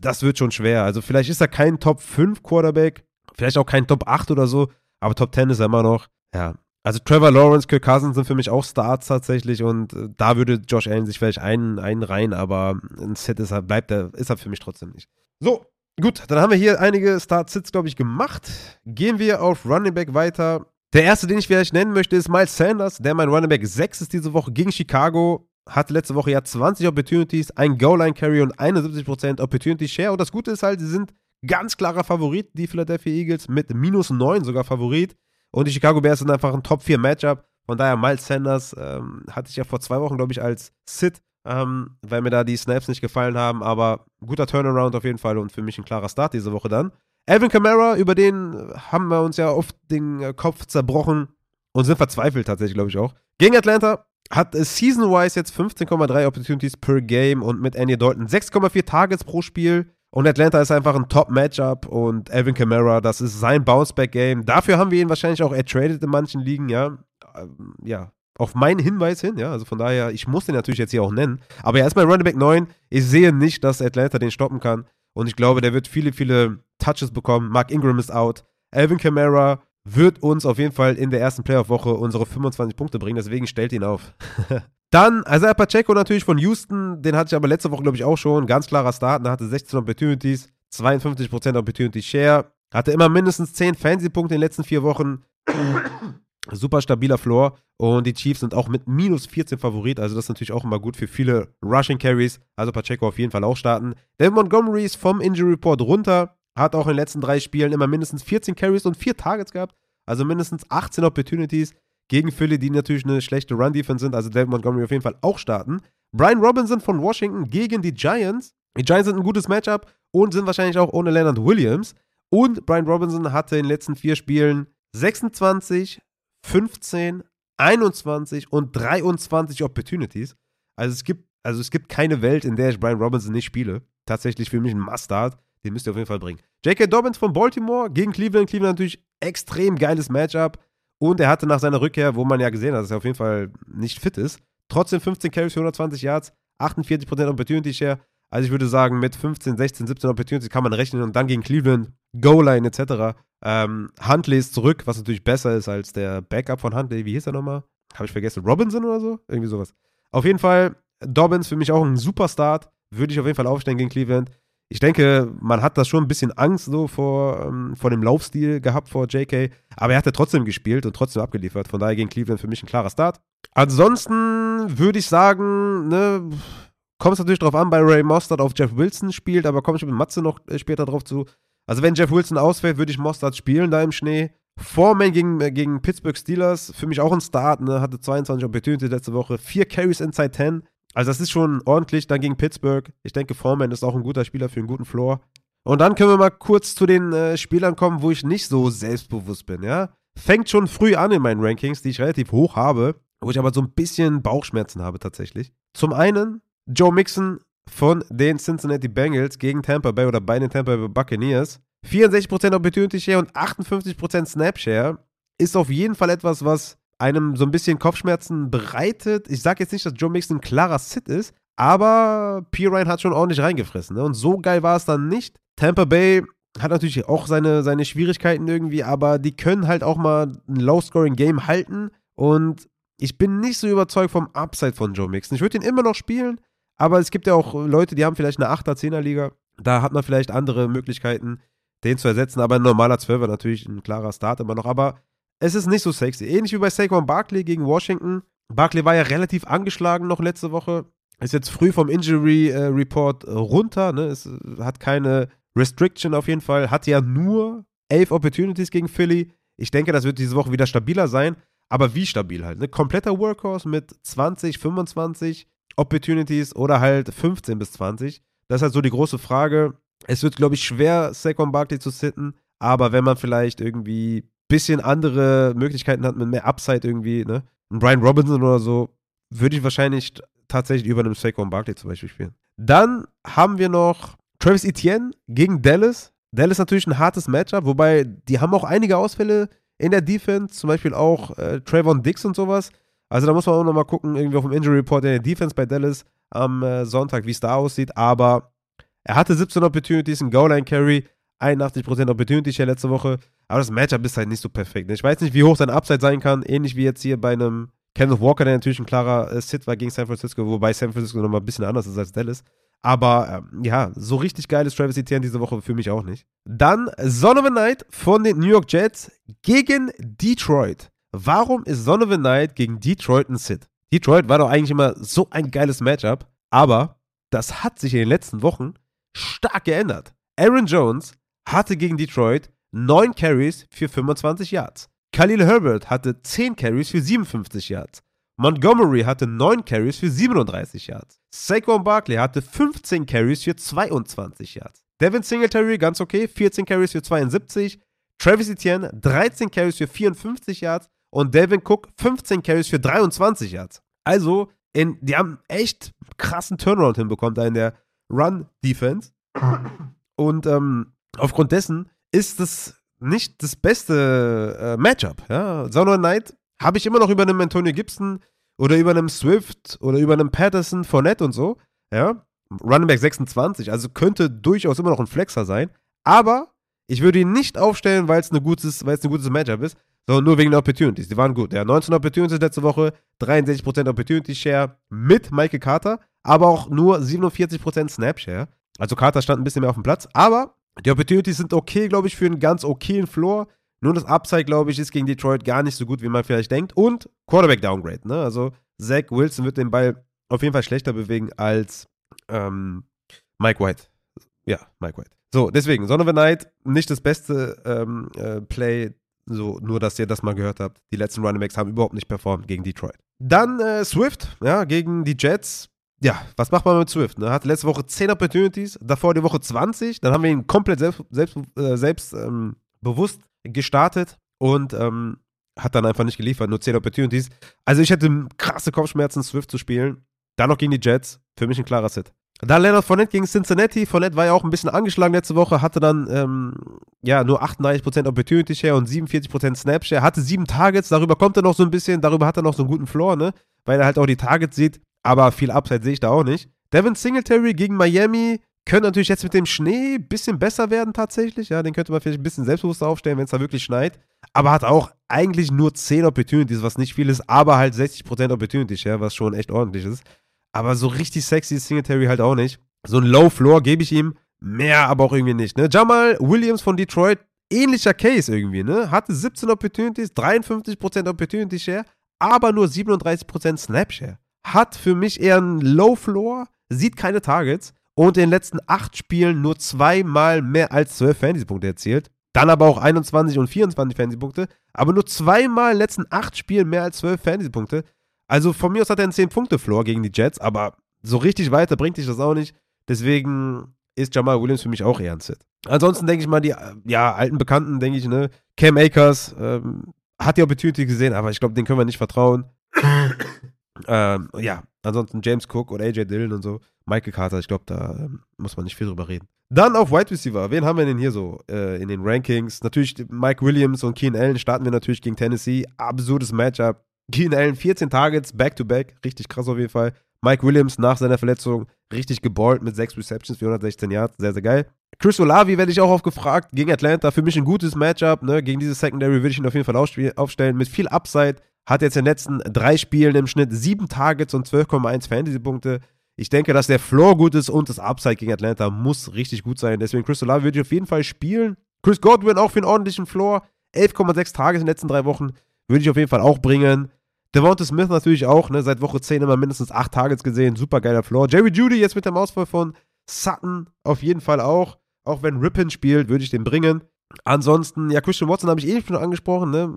das wird schon schwer. Also vielleicht ist er kein Top 5 Quarterback, vielleicht auch kein Top 8 oder so, aber Top 10 ist er immer noch. Ja. Also Trevor Lawrence, Kirk Cousins sind für mich auch Starts tatsächlich und äh, da würde Josh Allen sich vielleicht einen, einen rein, aber ein Set ist er, bleibt er, ist er für mich trotzdem nicht. So, gut, dann haben wir hier einige Start-Sits, glaube ich, gemacht. Gehen wir auf Running Back weiter. Der erste, den ich vielleicht nennen möchte, ist Miles Sanders, der mein Running Back 6 ist diese Woche gegen Chicago. Hatte letzte Woche ja 20 Opportunities, ein Goal-Line-Carry und 71% Opportunity-Share. Und das Gute ist halt, sie sind ganz klarer Favorit, die Philadelphia Eagles, mit minus 9 sogar Favorit. Und die Chicago Bears sind einfach ein Top-4-Matchup. Von daher, Miles Sanders ähm, hatte ich ja vor zwei Wochen, glaube ich, als Sit, ähm, weil mir da die Snaps nicht gefallen haben. Aber guter Turnaround auf jeden Fall und für mich ein klarer Start diese Woche dann. Alvin Kamara, über den haben wir uns ja oft den äh, Kopf zerbrochen und sind verzweifelt tatsächlich, glaube ich auch. Gegen Atlanta hat season-wise jetzt 15,3 Opportunities per Game und mit Andy Dalton 6,4 Targets pro Spiel. Und Atlanta ist einfach ein Top-Matchup und Alvin Kamara, das ist sein Bounceback-Game. Dafür haben wir ihn wahrscheinlich auch ertradet in manchen Ligen, ja. Ähm, ja, auf meinen Hinweis hin, ja. Also von daher, ich muss den natürlich jetzt hier auch nennen. Aber er ist mein Running Back 9. Ich sehe nicht, dass Atlanta den stoppen kann. Und ich glaube, der wird viele, viele Touches bekommen. Mark Ingram ist out. Alvin Kamara wird uns auf jeden Fall in der ersten Playoff-Woche unsere 25 Punkte bringen. Deswegen stellt ihn auf. Dann Isaiah Pacheco natürlich von Houston. Den hatte ich aber letzte Woche, glaube ich, auch schon. Ganz klarer Start. Er hatte 16 Opportunities, 52% Opportunity Share. Hatte immer mindestens 10 Fantasy-Punkte in den letzten vier Wochen. Super stabiler Floor. Und die Chiefs sind auch mit minus 14 Favorit. Also das ist natürlich auch immer gut für viele Rushing Carries. Also Pacheco auf jeden Fall auch starten. David Montgomery ist vom Injury Report runter. Hat auch in den letzten drei Spielen immer mindestens 14 Carries und 4 Targets gehabt. Also mindestens 18 Opportunities gegen Philly, die natürlich eine schlechte Run-Defense sind. Also David Montgomery auf jeden Fall auch starten. Brian Robinson von Washington gegen die Giants. Die Giants sind ein gutes Matchup und sind wahrscheinlich auch ohne Leonard Williams. Und Brian Robinson hatte in den letzten vier Spielen 26, 15, 21 und 23 Opportunities. Also es gibt, also es gibt keine Welt, in der ich Brian Robinson nicht spiele. Tatsächlich für mich ein Must-Start. Den müsst ihr auf jeden Fall bringen. J.K. Dobbins von Baltimore gegen Cleveland. Cleveland natürlich extrem geiles Matchup. Und er hatte nach seiner Rückkehr, wo man ja gesehen hat, dass er auf jeden Fall nicht fit ist, trotzdem 15 Carries für 120 Yards, 48% Opportunity Share. Also ich würde sagen, mit 15, 16, 17 Opportunities kann man rechnen und dann gegen Cleveland, Goal-Line etc. Ähm, Huntley ist zurück, was natürlich besser ist als der Backup von Huntley. Wie hieß er nochmal? Habe ich vergessen. Robinson oder so? Irgendwie sowas. Auf jeden Fall, Dobbins für mich auch ein super Start. Würde ich auf jeden Fall aufstellen gegen Cleveland. Ich denke, man hat da schon ein bisschen Angst so vor, ähm, vor dem Laufstil gehabt vor JK, aber er hatte trotzdem gespielt und trotzdem abgeliefert. Von daher gegen Cleveland für mich ein klarer Start. Ansonsten würde ich sagen, ne, kommt es natürlich darauf an, bei Ray Mostert auf Jeff Wilson spielt, aber komme ich mit Matze noch äh, später drauf zu. Also wenn Jeff Wilson ausfällt, würde ich Mostert spielen da im Schnee. Foreman gegen, äh, gegen Pittsburgh Steelers, für mich auch ein Start, ne? hatte 22 Opportunities letzte Woche, 4 Carries inside 10. Also das ist schon ordentlich dann gegen Pittsburgh. Ich denke, Foreman ist auch ein guter Spieler für einen guten Floor. Und dann können wir mal kurz zu den äh, Spielern kommen, wo ich nicht so selbstbewusst bin, ja. Fängt schon früh an in meinen Rankings, die ich relativ hoch habe, wo ich aber so ein bisschen Bauchschmerzen habe tatsächlich. Zum einen Joe Mixon von den Cincinnati Bengals gegen Tampa Bay oder bei den Tampa Bay Buccaneers. 64% Opportunity Share und 58% Snap Share ist auf jeden Fall etwas, was einem so ein bisschen Kopfschmerzen bereitet. Ich sage jetzt nicht, dass Joe Mixon ein klarer Sit ist, aber P. Ryan hat schon ordentlich reingefressen. Ne? Und so geil war es dann nicht. Tampa Bay hat natürlich auch seine, seine Schwierigkeiten irgendwie, aber die können halt auch mal ein Low-Scoring-Game halten. Und ich bin nicht so überzeugt vom Upside von Joe Mixon. Ich würde ihn immer noch spielen, aber es gibt ja auch Leute, die haben vielleicht eine 8er, 10er Liga. Da hat man vielleicht andere Möglichkeiten, den zu ersetzen. Aber ein normaler 12er natürlich ein klarer Start immer noch. Aber es ist nicht so sexy. Ähnlich wie bei Saquon Barkley gegen Washington. Barkley war ja relativ angeschlagen noch letzte Woche. Ist jetzt früh vom Injury äh, Report äh, runter. Ne? Es hat keine Restriction auf jeden Fall. Hat ja nur elf Opportunities gegen Philly. Ich denke, das wird diese Woche wieder stabiler sein. Aber wie stabil halt? Ne? Kompletter Workhorse mit 20, 25 Opportunities oder halt 15 bis 20. Das ist halt so die große Frage. Es wird, glaube ich, schwer, Saquon Barkley zu sitten. Aber wenn man vielleicht irgendwie bisschen andere Möglichkeiten hat, mit mehr Upside irgendwie, ne? Ein Brian Robinson oder so, würde ich wahrscheinlich tatsächlich über einem Saquon Barkley zum Beispiel spielen. Dann haben wir noch Travis Etienne gegen Dallas. Dallas natürlich ein hartes Matchup, wobei die haben auch einige Ausfälle in der Defense, zum Beispiel auch äh, Trayvon Dix und sowas. Also da muss man auch nochmal gucken, irgendwie auf dem Injury Report in der Defense bei Dallas am äh, Sonntag, wie es da aussieht. Aber er hatte 17 Opportunities, ein Goal-Line-Carry, 81% Opportunity Share letzte Woche. Aber das Matchup ist halt nicht so perfekt. Ne? Ich weiß nicht, wie hoch sein Upside sein kann. Ähnlich wie jetzt hier bei einem Kenneth Walker, der natürlich ein klarer äh, Sit war gegen San Francisco, wobei San Francisco nochmal ein bisschen anders ist als Dallas. Aber ähm, ja, so richtig geil ist Travis Etienne diese Woche für mich auch nicht. Dann Son of a Night von den New York Jets gegen Detroit. Warum ist Son of a Night gegen Detroit ein Sit? Detroit war doch eigentlich immer so ein geiles Matchup, aber das hat sich in den letzten Wochen stark geändert. Aaron Jones hatte gegen Detroit 9 Carries für 25 Yards. Khalil Herbert hatte 10 Carries für 57 Yards. Montgomery hatte 9 Carries für 37 Yards. Saquon Barkley hatte 15 Carries für 22 Yards. Devin Singletary, ganz okay, 14 Carries für 72. Travis Etienne, 13 Carries für 54 Yards. Und Devin Cook, 15 Carries für 23 Yards. Also, in, die haben echt krassen Turnaround hinbekommen da in der Run-Defense. Und ähm, aufgrund dessen ist es nicht das beste äh, Matchup. Ja? Sondern Knight habe ich immer noch über einen Antonio Gibson oder über einen Swift oder über einen Patterson, Fournette und so. Ja? Running Back 26, also könnte durchaus immer noch ein Flexer sein. Aber ich würde ihn nicht aufstellen, weil es ein gutes, weil es ein gutes Matchup ist, sondern nur wegen der Opportunities. Die waren gut. Ja, 19 Opportunities letzte Woche, 63% Opportunity Share mit Michael Carter, aber auch nur 47% Snap Share. Also Carter stand ein bisschen mehr auf dem Platz, aber die Opportunities sind okay, glaube ich, für einen ganz okayen Floor. Nur das Upside, glaube ich, ist gegen Detroit gar nicht so gut, wie man vielleicht denkt. Und Quarterback Downgrade, ne? Also Zach Wilson wird den Ball auf jeden Fall schlechter bewegen als ähm, Mike White. Ja, Mike White. So, deswegen, Son of a Night, nicht das beste ähm, äh, Play, so, nur dass ihr das mal gehört habt. Die letzten Running Backs haben überhaupt nicht performt gegen Detroit. Dann äh, Swift, ja, gegen die Jets ja, was macht man mit Swift? Ne? Hatte letzte Woche 10 Opportunities, davor die Woche 20. Dann haben wir ihn komplett selbst, selbst, äh, selbst ähm, gestartet und ähm, hat dann einfach nicht geliefert, nur 10 Opportunities. Also ich hätte krasse Kopfschmerzen, Swift zu spielen. Dann noch gegen die Jets. Für mich ein klarer Sit. Dann Leonard Fournette gegen Cincinnati. Fournette war ja auch ein bisschen angeschlagen letzte Woche, hatte dann ähm, ja nur 38% Opportunity Share und 47% Snap Share, hatte sieben Targets, darüber kommt er noch so ein bisschen, darüber hat er noch so einen guten Floor, ne? Weil er halt auch die Targets sieht. Aber viel Upside sehe ich da auch nicht. Devin Singletary gegen Miami könnte natürlich jetzt mit dem Schnee ein bisschen besser werden tatsächlich. Ja, den könnte man vielleicht ein bisschen selbstbewusster aufstellen, wenn es da wirklich schneit. Aber hat auch eigentlich nur 10 Opportunities, was nicht viel ist, aber halt 60% Opportunities, ja, was schon echt ordentlich ist. Aber so richtig sexy ist Singletary halt auch nicht. So ein Low Floor gebe ich ihm. Mehr aber auch irgendwie nicht. Ne? Jamal Williams von Detroit, ähnlicher Case irgendwie. Ne? Hatte 17 Opportunities, 53% Opportunity Share, aber nur 37% Snap Share. Hat für mich eher einen Low Floor, sieht keine Targets und in den letzten acht Spielen nur zweimal mehr als 12 Fantasy-Punkte erzielt. Dann aber auch 21 und 24 Fantasy-Punkte, aber nur zweimal in den letzten acht Spielen mehr als 12 Fantasy-Punkte. Also von mir aus hat er einen 10-Punkte-Floor gegen die Jets, aber so richtig weiter bringt sich das auch nicht. Deswegen ist Jamal Williams für mich auch eher ein Sit. Ansonsten denke ich mal, die ja, alten Bekannten, denke ich, ne, Cam Akers ähm, hat die Opportunity gesehen, aber ich glaube, den können wir nicht vertrauen. ähm, ja, ansonsten James Cook oder AJ Dillon und so. Michael Carter, ich glaube, da ähm, muss man nicht viel drüber reden. Dann auf Wide Receiver. Wen haben wir denn hier so äh, in den Rankings? Natürlich Mike Williams und Keen Allen starten wir natürlich gegen Tennessee. Absurdes Matchup. Keen Allen 14 Targets, back-to-back. -back. Richtig krass auf jeden Fall. Mike Williams nach seiner Verletzung richtig geballt mit 6 Receptions, 416 Yards. Sehr, sehr geil. Chris Olavi werde ich auch oft gefragt. Gegen Atlanta. Für mich ein gutes Matchup. Ne? Gegen diese Secondary würde ich ihn auf jeden Fall aufstellen. Mit viel Upside. Hat jetzt in den letzten drei Spielen im Schnitt 7 Targets und 12,1 Fantasy-Punkte. Ich denke, dass der Floor gut ist und das Upside gegen Atlanta muss richtig gut sein. Deswegen Chris Olave würde ich auf jeden Fall spielen. Chris Godwin auch für einen ordentlichen Floor. 11,6 Tage in den letzten drei Wochen würde ich auf jeden Fall auch bringen. Devonta Smith natürlich auch, ne, seit Woche 10 immer mindestens 8 Targets gesehen. Super geiler Floor. Jerry Judy jetzt mit dem Ausfall von Sutton auf jeden Fall auch. Auch wenn Rippin spielt, würde ich den bringen. Ansonsten, ja, Christian Watson habe ich eh schon angesprochen, ne?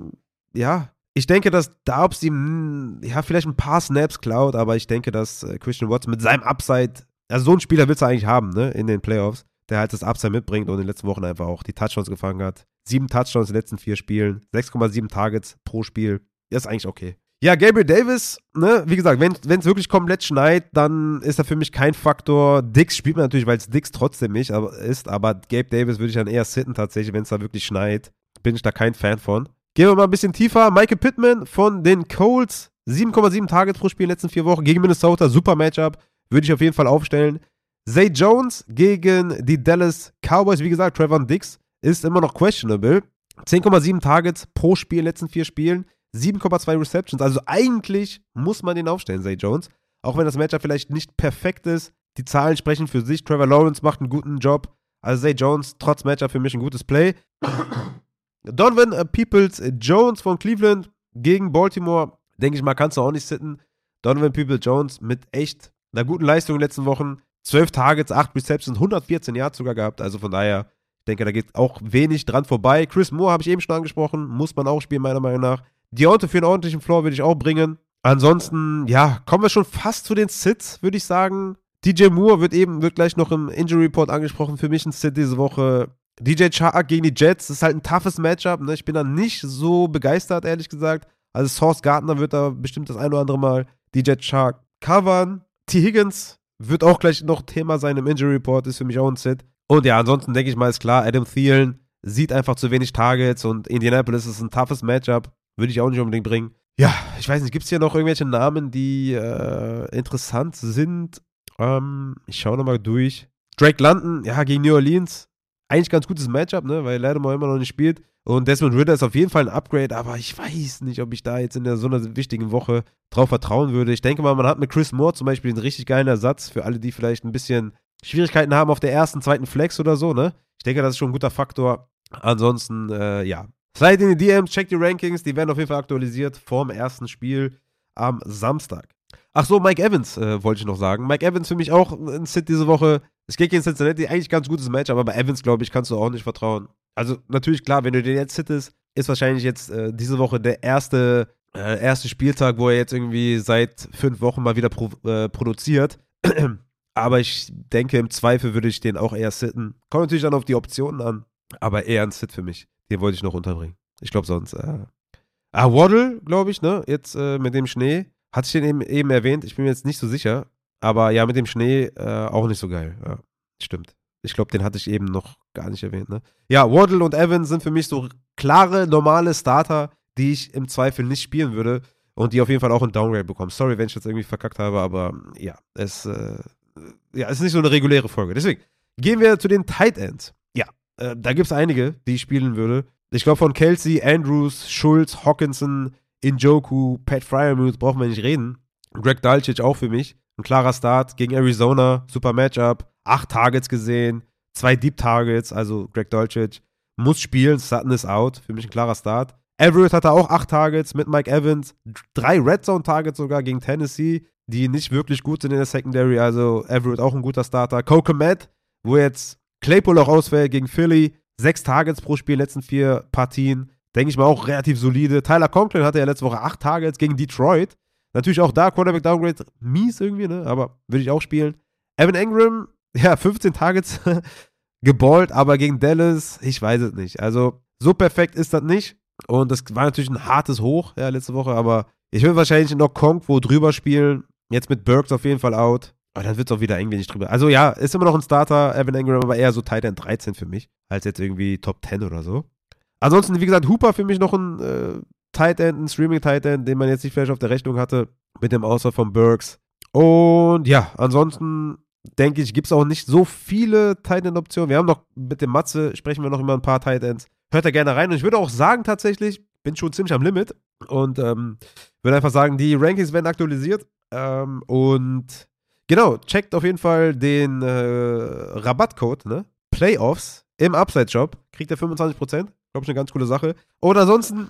Ja, ich denke, dass Darbs ihm, ja, vielleicht ein paar Snaps klaut, aber ich denke, dass äh, Christian Watson mit seinem Upside, also so einen Spieler willst du eigentlich haben, ne, in den Playoffs, der halt das Upside mitbringt und in den letzten Wochen einfach auch die Touchdowns gefangen hat. Sieben Touchdowns in den letzten vier Spielen, 6,7 Targets pro Spiel. Das ist eigentlich okay. Ja, Gabriel Davis, ne, wie gesagt, wenn es wirklich komplett schneit, dann ist er für mich kein Faktor. Dix spielt man natürlich, weil es Dix trotzdem nicht aber, ist, aber Gabe Davis würde ich dann eher sitten tatsächlich, wenn es da wirklich schneit. Bin ich da kein Fan von. Gehen wir mal ein bisschen tiefer. Michael Pittman von den Colts. 7,7 Targets pro Spiel in den letzten vier Wochen gegen Minnesota. Super Matchup. Würde ich auf jeden Fall aufstellen. Zay Jones gegen die Dallas Cowboys. Wie gesagt, Trevor Dix ist immer noch questionable. 10,7 Targets pro Spiel in den letzten vier Spielen. 7,2 Receptions. Also eigentlich muss man den aufstellen, Zay Jones. Auch wenn das Matchup vielleicht nicht perfekt ist. Die Zahlen sprechen für sich. Trevor Lawrence macht einen guten Job. Also Zay Jones, trotz Matchup für mich ein gutes Play. Donovan äh, Peoples Jones von Cleveland gegen Baltimore, denke ich mal, kannst du auch nicht sitten. Donovan Peoples Jones mit echt einer guten Leistung in den letzten Wochen. 12 Targets, 8 Receptions, 114 Yards sogar gehabt. Also von daher, ich denke, da geht auch wenig dran vorbei. Chris Moore habe ich eben schon angesprochen, muss man auch spielen, meiner Meinung nach. Deontay für einen ordentlichen Floor würde ich auch bringen. Ansonsten, ja, kommen wir schon fast zu den Sits, würde ich sagen. DJ Moore wird eben, wird gleich noch im Injury Report angesprochen. Für mich ein Sit diese Woche. DJ Chark gegen die Jets, ist halt ein toughes Matchup. Ne? Ich bin da nicht so begeistert, ehrlich gesagt. Also Source Gardner wird da bestimmt das ein oder andere Mal DJ Chark covern. T. Higgins wird auch gleich noch Thema sein im Injury Report, ist für mich auch ein Set. Und ja, ansonsten denke ich mal, ist klar, Adam Thielen sieht einfach zu wenig Targets und Indianapolis ist ein toughes Matchup. Würde ich auch nicht unbedingt bringen. Ja, ich weiß nicht, gibt es hier noch irgendwelche Namen, die äh, interessant sind? Ähm, ich schaue nochmal durch. Drake London, ja, gegen New Orleans eigentlich ganz gutes Matchup, ne? weil Lattimore immer noch nicht spielt. Und Desmond Ritter ist auf jeden Fall ein Upgrade, aber ich weiß nicht, ob ich da jetzt in so einer wichtigen Woche drauf vertrauen würde. Ich denke mal, man hat mit Chris Moore zum Beispiel einen richtig geilen Ersatz für alle, die vielleicht ein bisschen Schwierigkeiten haben auf der ersten, zweiten Flex oder so, ne? Ich denke, das ist schon ein guter Faktor. Ansonsten, äh, ja. Slide in die DMs, check die Rankings, die werden auf jeden Fall aktualisiert vorm ersten Spiel am Samstag. Ach so, Mike Evans äh, wollte ich noch sagen. Mike Evans für mich auch ein Sit diese Woche. Es geht gegen Cincinnati, eigentlich ganz gutes Match, aber bei Evans, glaube ich, kannst du auch nicht vertrauen. Also natürlich, klar, wenn du den jetzt sittest, ist wahrscheinlich jetzt äh, diese Woche der erste, äh, erste Spieltag, wo er jetzt irgendwie seit fünf Wochen mal wieder pro, äh, produziert. aber ich denke, im Zweifel würde ich den auch eher sitten. Kommt natürlich dann auf die Optionen an, aber eher ein Sit für mich. Den wollte ich noch unterbringen. Ich glaube sonst. Äh, ah, Waddle, glaube ich, ne? Jetzt äh, mit dem Schnee. Hatte ich den eben, eben erwähnt, ich bin mir jetzt nicht so sicher. Aber ja, mit dem Schnee äh, auch nicht so geil. Ja, stimmt. Ich glaube, den hatte ich eben noch gar nicht erwähnt. Ne? Ja, Waddle und Evans sind für mich so klare, normale Starter, die ich im Zweifel nicht spielen würde und die auf jeden Fall auch ein Downgrade bekommen. Sorry, wenn ich das irgendwie verkackt habe, aber ja, es, äh, ja, es ist nicht so eine reguläre Folge. Deswegen gehen wir zu den Tight Ends. Ja, äh, da gibt es einige, die ich spielen würde. Ich glaube, von Kelsey, Andrews, Schulz, Hawkinson, Injoku, Pat Fryermuth brauchen wir nicht reden. Greg Dalcic auch für mich. Ein klarer Start gegen Arizona, super Matchup. Acht Targets gesehen, zwei Deep Targets, also Greg Dolcic muss spielen, Sutton ist out, für mich ein klarer Start. Everett hatte auch acht Targets mit Mike Evans, drei Red Zone Targets sogar gegen Tennessee, die nicht wirklich gut sind in der Secondary, also Everett auch ein guter Starter. Coco Matt, wo jetzt Claypool auch ausfällt gegen Philly, sechs Targets pro Spiel in den letzten vier Partien, denke ich mal auch relativ solide. Tyler Conklin hatte ja letzte Woche acht Targets gegen Detroit. Natürlich auch da Quarterback Downgrade mies irgendwie, ne? Aber würde ich auch spielen. Evan Ingram, ja, 15 Targets geballt, aber gegen Dallas, ich weiß es nicht. Also, so perfekt ist das nicht. Und das war natürlich ein hartes Hoch, ja, letzte Woche, aber ich will wahrscheinlich noch Konk wo drüber spielen. Jetzt mit Burks auf jeden Fall out. Aber dann wird es auch wieder irgendwie nicht drüber. Also ja, ist immer noch ein Starter, Evan Ingram, aber eher so Tight End 13 für mich, als jetzt irgendwie Top 10 oder so. Ansonsten, wie gesagt, Hooper für mich noch ein äh, Tight End, ein Streaming Tight End, den man jetzt nicht vielleicht auf der Rechnung hatte, mit dem Ausfall von Burks. Und ja, ansonsten denke ich, gibt es auch nicht so viele Tight End Optionen. Wir haben noch mit dem Matze, sprechen wir noch immer ein paar Tight Ends. Hört da gerne rein. Und ich würde auch sagen, tatsächlich, bin schon ziemlich am Limit. Und ähm, würde einfach sagen, die Rankings werden aktualisiert. Ähm, und genau, checkt auf jeden Fall den äh, Rabattcode, ne? Playoffs im Upside-Shop. Kriegt ihr 25%. Glaube ich, eine ganz coole Sache. Und ansonsten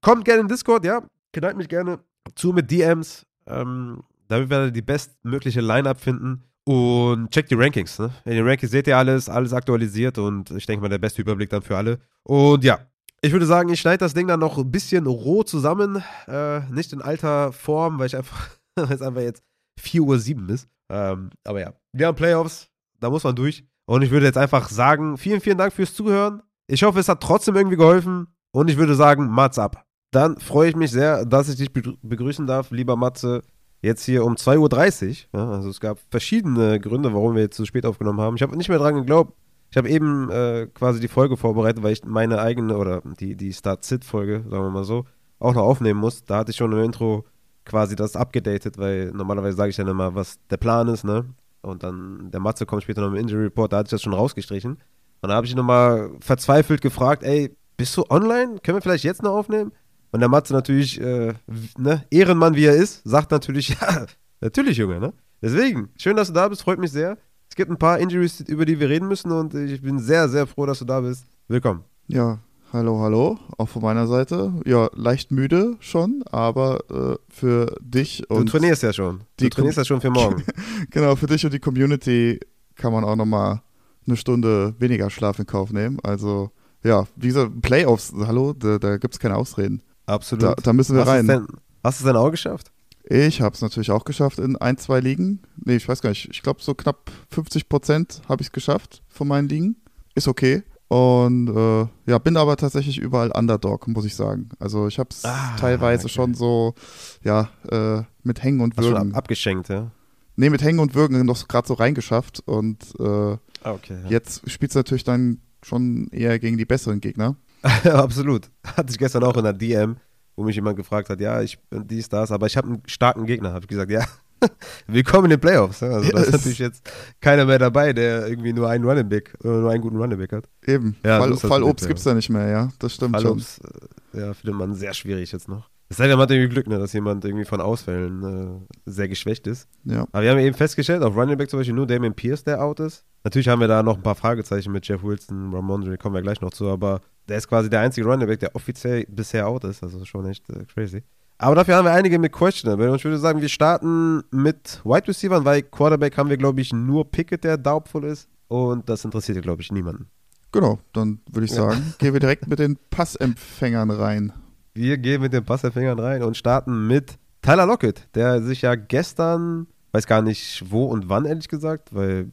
kommt gerne in Discord, ja. Knallt mich gerne zu mit DMs. Ähm, damit wir die bestmögliche Line-Up finden. Und checkt die Rankings. Ne? In den Rankings seht ihr alles, alles aktualisiert und ich denke mal, der beste Überblick dann für alle. Und ja, ich würde sagen, ich schneide das Ding dann noch ein bisschen roh zusammen. Äh, nicht in alter Form, weil ich einfach, weil es einfach jetzt 4.07 Uhr ist. Ähm, aber ja, wir haben Playoffs, da muss man durch. Und ich würde jetzt einfach sagen, vielen, vielen Dank fürs Zuhören. Ich hoffe, es hat trotzdem irgendwie geholfen. Und ich würde sagen, Mats ab. Dann freue ich mich sehr, dass ich dich begrüßen darf, lieber Matze jetzt hier um 2.30 Uhr. Ja, also es gab verschiedene Gründe, warum wir jetzt so spät aufgenommen haben. Ich habe nicht mehr dran geglaubt. Ich habe eben äh, quasi die Folge vorbereitet, weil ich meine eigene oder die, die Start-Sit-Folge, sagen wir mal so, auch noch aufnehmen muss. Da hatte ich schon im Intro quasi das abgedatet, weil normalerweise sage ich dann immer, was der Plan ist, ne? Und dann der Matze kommt später noch im Injury Report, da hatte ich das schon rausgestrichen. Und da habe ich nochmal verzweifelt gefragt, ey, bist du online? Können wir vielleicht jetzt noch aufnehmen? Und der Matze natürlich, äh, ne, Ehrenmann wie er ist, sagt natürlich, ja, natürlich, Junge, ne? Deswegen, schön, dass du da bist, freut mich sehr. Es gibt ein paar Injuries, über die wir reden müssen und ich bin sehr, sehr froh, dass du da bist. Willkommen. Ja, hallo, hallo, auch von meiner Seite. Ja, leicht müde schon, aber äh, für dich und. Du trainierst ja schon. Du trainierst ja schon für morgen. genau, für dich und die Community kann man auch nochmal eine Stunde weniger Schlaf in Kauf nehmen. Also, ja, wie gesagt, Playoffs, hallo, da, da gibt es keine Ausreden. Absolut. Da, da müssen wir hast rein. Denn, hast du es denn auch geschafft? Ich habe es natürlich auch geschafft in ein, zwei Ligen. Nee, ich weiß gar nicht. Ich glaube, so knapp 50 Prozent habe ich es geschafft von meinen Ligen. Ist okay. Und äh, ja, bin aber tatsächlich überall Underdog, muss ich sagen. Also ich habe es ah, teilweise okay. schon so, ja, äh, mit Hängen und Würgen. Hast schon abgeschenkt, ja? Nee, mit Hängen und Würgen noch gerade so reingeschafft. Und äh, ah, okay, ja. jetzt spielt es natürlich dann schon eher gegen die besseren Gegner. Absolut. Hatte ich gestern auch in der DM, wo mich jemand gefragt hat, ja, ich bin dies, das, aber ich habe einen starken Gegner. Habe ich gesagt, ja, willkommen in den Playoffs. Also da ist natürlich jetzt keiner mehr dabei, der irgendwie nur einen Running Back oder nur einen guten Running Back hat. Eben. Ja, Fall, Fallobst gibt es ja nicht mehr, ja. Das stimmt Fallobst, schon. Äh, ja, findet man sehr schwierig jetzt noch. Es sei denn, man hat irgendwie Glück, ne, dass jemand irgendwie von Ausfällen äh, sehr geschwächt ist. Ja. Aber wir haben eben festgestellt, auf Running Back zum Beispiel nur Damien Pierce, der out ist. Natürlich haben wir da noch ein paar Fragezeichen mit Jeff Wilson, Ramondre, kommen wir gleich noch zu, aber der ist quasi der einzige Running Back, der offiziell bisher out ist. Also schon echt äh, crazy. Aber dafür haben wir einige mit Questionable. Und ich würde sagen, wir starten mit Wide Receivers, weil Quarterback haben wir, glaube ich, nur Pickett, der doubtful ist. Und das interessiert, glaube ich, niemanden. Genau, dann würde ich sagen, ja. gehen wir direkt mit den Passempfängern rein. Wir gehen mit den Passempfängern rein und starten mit Tyler Lockett, der sich ja gestern, weiß gar nicht wo und wann, ehrlich gesagt, weil,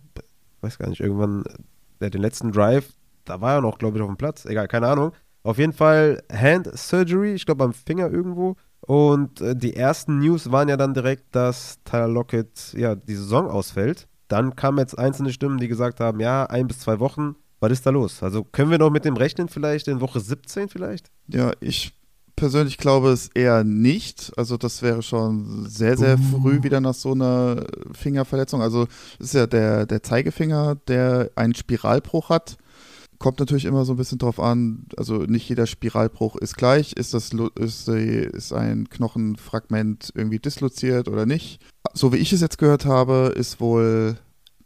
weiß gar nicht, irgendwann, der den letzten Drive da war er noch, glaube ich, auf dem Platz. Egal, keine Ahnung. Auf jeden Fall Hand Surgery, ich glaube am Finger irgendwo. Und äh, die ersten News waren ja dann direkt, dass Tyler Lockett ja die Saison ausfällt. Dann kamen jetzt einzelne Stimmen, die gesagt haben, ja, ein bis zwei Wochen. Was ist da los? Also können wir noch mit dem rechnen vielleicht in Woche 17 vielleicht? Ja, ich persönlich glaube es eher nicht. Also das wäre schon sehr, sehr uh. früh wieder nach so einer Fingerverletzung. Also es ist ja der, der Zeigefinger, der einen Spiralbruch hat. Kommt natürlich immer so ein bisschen drauf an, also nicht jeder Spiralbruch ist gleich. Ist, das, ist, ist ein Knochenfragment irgendwie disloziert oder nicht? So wie ich es jetzt gehört habe, ist wohl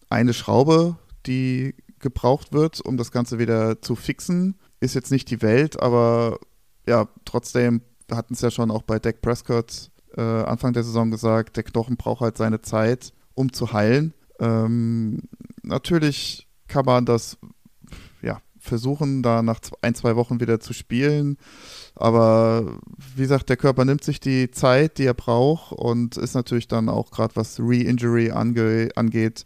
eine Schraube, die gebraucht wird, um das Ganze wieder zu fixen. Ist jetzt nicht die Welt, aber ja, trotzdem hatten es ja schon auch bei Dak Prescott äh, Anfang der Saison gesagt, der Knochen braucht halt seine Zeit, um zu heilen. Ähm, natürlich kann man das ja, versuchen, da nach ein, zwei Wochen wieder zu spielen. Aber wie gesagt, der Körper nimmt sich die Zeit, die er braucht und ist natürlich dann auch gerade was Re-Injury ange angeht,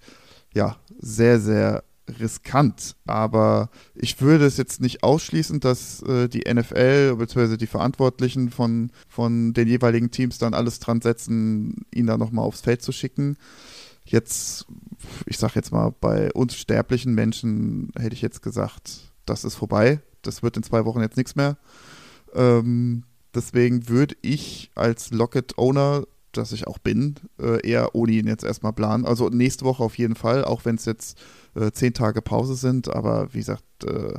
ja, sehr, sehr riskant. Aber ich würde es jetzt nicht ausschließen, dass äh, die NFL bzw. die Verantwortlichen von, von den jeweiligen Teams dann alles dran setzen, ihn da nochmal aufs Feld zu schicken. Jetzt, ich sag jetzt mal, bei uns sterblichen Menschen hätte ich jetzt gesagt, das ist vorbei. Das wird in zwei Wochen jetzt nichts mehr. Ähm, deswegen würde ich als Locket-Owner, dass ich auch bin, äh, eher ohne ihn jetzt erstmal planen. Also nächste Woche auf jeden Fall, auch wenn es jetzt äh, zehn Tage Pause sind. Aber wie gesagt, äh,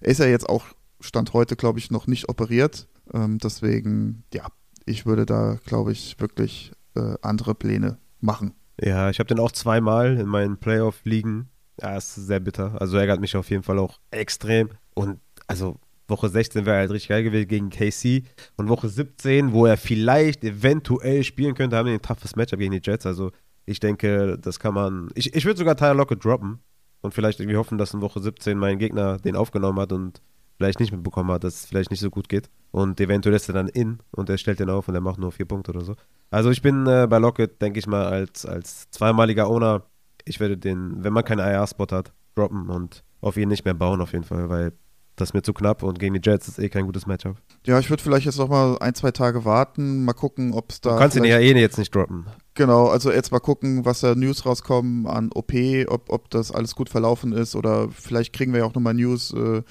er ist ja jetzt auch Stand heute, glaube ich, noch nicht operiert. Ähm, deswegen, ja, ich würde da, glaube ich, wirklich äh, andere Pläne machen. Ja, ich habe den auch zweimal in meinen Playoff-Ligen. Ja, ist sehr bitter. Also ärgert mich auf jeden Fall auch extrem. Und also Woche 16 wäre halt richtig geil gewesen gegen KC. Und Woche 17, wo er vielleicht eventuell spielen könnte, haben wir ein toughes Matchup gegen die Jets. Also ich denke, das kann man. Ich, ich würde sogar Tyler Lockett droppen und vielleicht irgendwie hoffen, dass in Woche 17 mein Gegner den aufgenommen hat und vielleicht nicht mitbekommen hat, dass es vielleicht nicht so gut geht. Und eventuell ist er dann in und er stellt den auf und er macht nur vier Punkte oder so. Also ich bin äh, bei Lockett, denke ich mal, als, als zweimaliger Owner, ich werde den, wenn man keinen IR-Spot hat, droppen und auf ihn nicht mehr bauen auf jeden Fall, weil das ist mir zu knapp und gegen die Jets ist eh kein gutes Matchup. Ja, ich würde vielleicht jetzt noch mal ein, zwei Tage warten, mal gucken, ob es da. Du kannst ihn ja eh jetzt nicht droppen. Genau, also jetzt mal gucken, was da News rauskommen an OP, ob, ob das alles gut verlaufen ist oder vielleicht kriegen wir ja auch nochmal News, äh,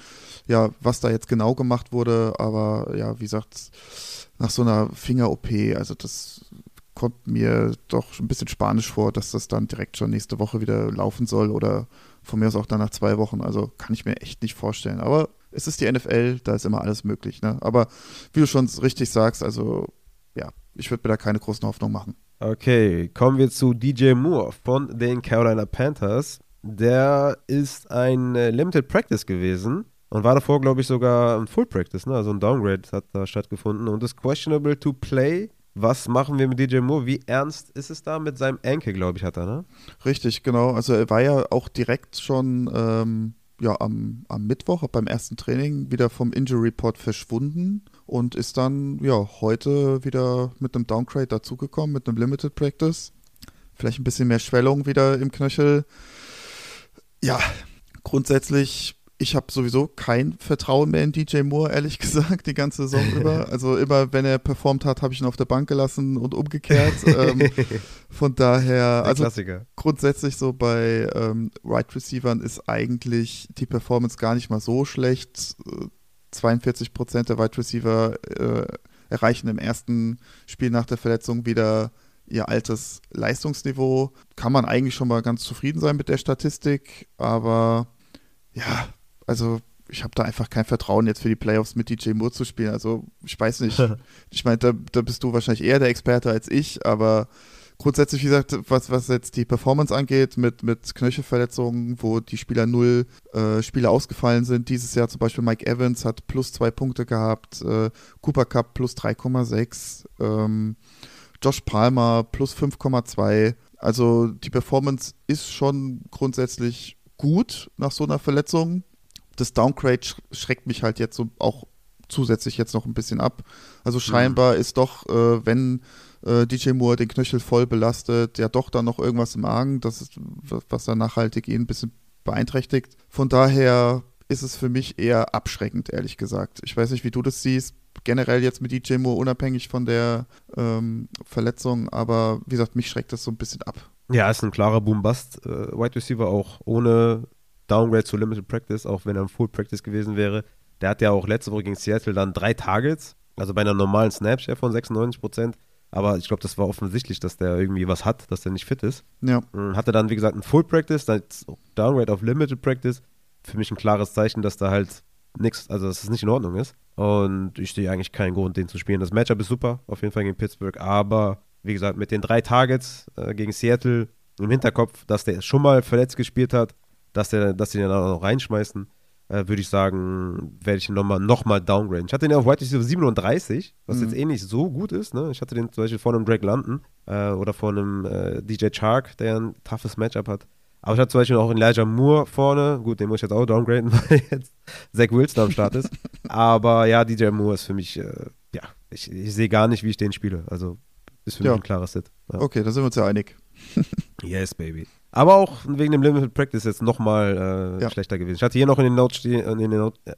ja, was da jetzt genau gemacht wurde. Aber ja, wie gesagt, nach so einer Finger-OP, also das kommt mir doch ein bisschen spanisch vor, dass das dann direkt schon nächste Woche wieder laufen soll oder von mir aus auch dann nach zwei Wochen. Also kann ich mir echt nicht vorstellen. Aber es ist die NFL, da ist immer alles möglich. Ne? Aber wie du schon richtig sagst, also ja, ich würde mir da keine großen Hoffnungen machen. Okay, kommen wir zu DJ Moore von den Carolina Panthers. Der ist ein äh, Limited Practice gewesen und war davor, glaube ich, sogar ein Full Practice, ne? also ein Downgrade hat da stattgefunden und ist questionable to play was machen wir mit DJ Moore? Wie ernst ist es da mit seinem Enkel, glaube ich, hat er, ne? Richtig, genau. Also er war ja auch direkt schon ähm, ja, am, am Mittwoch beim ersten Training wieder vom Injury Report verschwunden und ist dann ja heute wieder mit einem Downgrade dazugekommen, mit einem Limited Practice. Vielleicht ein bisschen mehr Schwellung wieder im Knöchel. Ja, grundsätzlich ich habe sowieso kein Vertrauen mehr in DJ Moore, ehrlich gesagt, die ganze Saison über. Also immer, wenn er performt hat, habe ich ihn auf der Bank gelassen und umgekehrt. ähm, von daher, Der also Klassiker. grundsätzlich so bei ähm, Right Receivern ist eigentlich die Performance gar nicht mal so schlecht. 42 Prozent der Wide Receiver äh, erreichen im ersten Spiel nach der Verletzung wieder ihr altes Leistungsniveau. Kann man eigentlich schon mal ganz zufrieden sein mit der Statistik, aber ja, also ich habe da einfach kein Vertrauen jetzt für die Playoffs mit DJ Moore zu spielen. Also ich weiß nicht. ich meine, da, da, bist du wahrscheinlich eher der Experte als ich, aber grundsätzlich, wie gesagt, was, was jetzt die Performance angeht, mit, mit Knöchelverletzungen, wo die Spieler null äh, Spiele ausgefallen sind. Dieses Jahr zum Beispiel Mike Evans hat plus zwei Punkte gehabt, äh, Cooper Cup plus 3,6, ähm, Josh Palmer plus 5,2. Also die Performance ist schon grundsätzlich gut nach so einer Verletzung das Downgrade schreckt mich halt jetzt so auch zusätzlich jetzt noch ein bisschen ab. Also scheinbar mhm. ist doch, äh, wenn äh, DJ Moore den Knöchel voll belastet, ja doch dann noch irgendwas im Argen, das ist, was dann nachhaltig ihn ein bisschen beeinträchtigt. Von daher ist es für mich eher abschreckend, ehrlich gesagt. Ich weiß nicht, wie du das siehst, generell jetzt mit DJ Moore unabhängig von der ähm, Verletzung, aber wie gesagt, mich schreckt das so ein bisschen ab. Ja, ist ein klarer Boom-Bust. Äh, Wide Receiver auch ohne Downgrade zu Limited Practice, auch wenn er im Full Practice gewesen wäre. Der hat ja auch letzte Woche gegen Seattle dann drei Targets, also bei einer normalen Snapshare von 96 Prozent. Aber ich glaube, das war offensichtlich, dass der irgendwie was hat, dass der nicht fit ist. Ja. Hatte dann, wie gesagt, ein Full Practice, dann Downgrade auf Limited Practice. Für mich ein klares Zeichen, dass da halt nichts, also dass es nicht in Ordnung ist. Und ich sehe eigentlich keinen Grund, den zu spielen. Das Matchup ist super, auf jeden Fall gegen Pittsburgh. Aber wie gesagt, mit den drei Targets äh, gegen Seattle im Hinterkopf, dass der schon mal verletzt gespielt hat, dass, der, dass sie den dann auch noch reinschmeißen, äh, würde ich sagen, werde ich ihn nochmal noch mal downgraden. Ich hatte den auf White Receiver 37, was mhm. jetzt eh nicht so gut ist. Ne? Ich hatte den zum Beispiel vor einem Drake London äh, oder vor einem äh, DJ Chark, der ein toughes Matchup hat. Aber ich hatte zum Beispiel auch Elijah Moore vorne. Gut, den muss ich jetzt auch downgraden, weil jetzt Zach Wilson am Start ist. Aber ja, DJ Moore ist für mich, äh, ja, ich, ich sehe gar nicht, wie ich den spiele. Also ist für ja. mich ein klarer Sit. Ja. Okay, da sind wir uns ja einig. yes, baby. Aber auch wegen dem Limited Practice jetzt nochmal äh, ja. schlechter gewesen. Ich hatte hier noch in den Notes stehen, in den Notes, äh,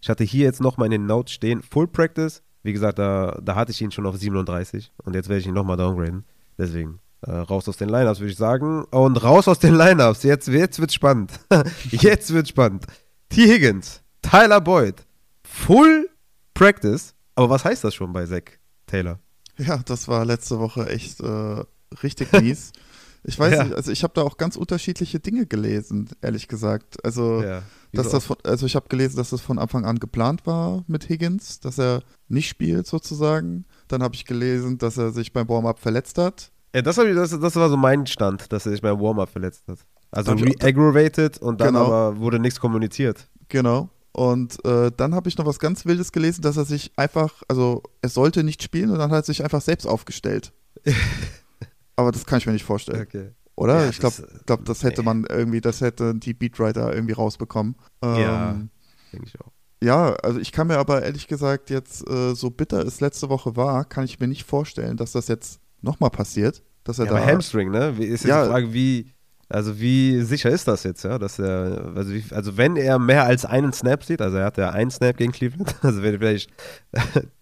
ich hatte hier jetzt nochmal in den Notes stehen, Full Practice. Wie gesagt, da, da hatte ich ihn schon auf 37 und jetzt werde ich ihn nochmal downgraden. Deswegen äh, raus aus den Lineups, würde ich sagen. Und raus aus den Lineups. Jetzt, jetzt wird's spannend. jetzt wird's spannend. T. Higgins, Tyler Boyd, Full Practice. Aber was heißt das schon bei Zach Taylor? Ja, das war letzte Woche echt äh, richtig mies. Ich weiß ja. nicht, also ich habe da auch ganz unterschiedliche Dinge gelesen, ehrlich gesagt. Also, ja, dass das von, also ich habe gelesen, dass das von Anfang an geplant war mit Higgins, dass er nicht spielt sozusagen. Dann habe ich gelesen, dass er sich beim Warm-up verletzt hat. Ja, das, ich, das, das, war so mein Stand, dass er sich beim Warm-up verletzt hat. Also re-aggravated und dann genau. aber wurde nichts kommuniziert. Genau. Und äh, dann habe ich noch was ganz Wildes gelesen, dass er sich einfach, also er sollte nicht spielen und dann hat er sich einfach selbst aufgestellt. Aber das kann ich mir nicht vorstellen. Okay. Oder? Ja, ich glaube, glaub, das hätte nee. man irgendwie, das hätte die Beatwriter irgendwie rausbekommen. Ähm, ja, denke ich auch. Ja, also ich kann mir aber ehrlich gesagt jetzt, äh, so bitter es letzte Woche war, kann ich mir nicht vorstellen, dass das jetzt nochmal passiert. Dass er ja, da, Hamstring, ne? Wie, ist jetzt ja, die Frage, wie, also wie sicher ist das jetzt, ja? Dass er, also, wie, also wenn er mehr als einen Snap sieht, also er hat ja einen Snap gegen Cleveland, also wenn vielleicht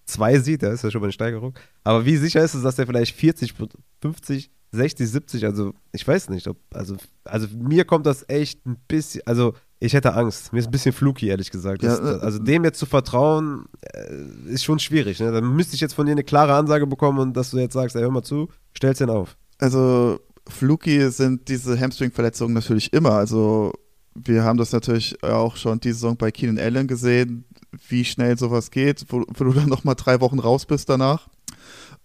zwei sieht, da ist ja schon mal eine Steigerung. Aber wie sicher ist es, dass er vielleicht 40, 50, 60, 70, also ich weiß nicht, ob, also, also mir kommt das echt ein bisschen, also ich hätte Angst. Mir ist ein bisschen fluky, ehrlich gesagt. Das, ja, äh, also dem jetzt zu vertrauen, äh, ist schon schwierig. Ne? Dann müsste ich jetzt von dir eine klare Ansage bekommen und dass du jetzt sagst, ey, hör mal zu, stell's den auf. Also fluky sind diese Hamstring-Verletzungen natürlich immer. Also wir haben das natürlich auch schon diese Saison bei Keenan Allen gesehen, wie schnell sowas geht, wo, wo du dann nochmal drei Wochen raus bist danach.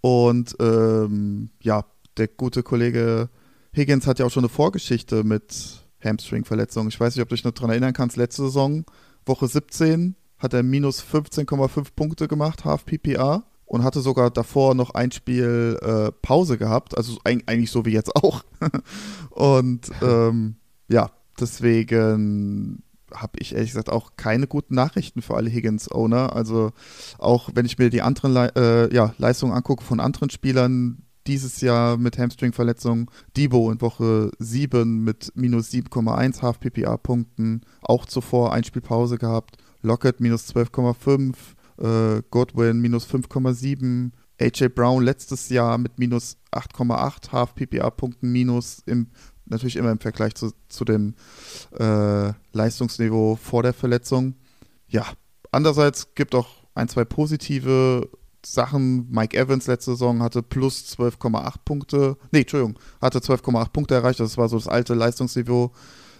Und ähm, ja, der gute Kollege Higgins hat ja auch schon eine Vorgeschichte mit Hamstring-Verletzungen. Ich weiß nicht, ob du dich noch daran erinnern kannst, letzte Saison, Woche 17, hat er minus 15,5 Punkte gemacht, half PPA und hatte sogar davor noch ein Spiel äh, Pause gehabt, also eigentlich so wie jetzt auch. und ähm, ja, deswegen habe ich ehrlich gesagt auch keine guten Nachrichten für alle Higgins-Owner. Also auch wenn ich mir die anderen Le äh, ja, Leistungen angucke von anderen Spielern dieses Jahr mit Hamstring-Verletzungen, Debo in Woche 7 mit minus 7,1 Half-PPA-Punkten, auch zuvor ein Spielpause gehabt, Lockett minus 12,5, äh, Godwin minus 5,7, AJ Brown letztes Jahr mit minus 8,8 Half-PPA-Punkten minus im natürlich immer im Vergleich zu, zu dem äh, Leistungsniveau vor der Verletzung. Ja, andererseits gibt auch ein, zwei positive Sachen. Mike Evans letzte Saison hatte plus 12,8 Punkte. Nee, Entschuldigung, hatte 12,8 Punkte erreicht. Das war so das alte Leistungsniveau.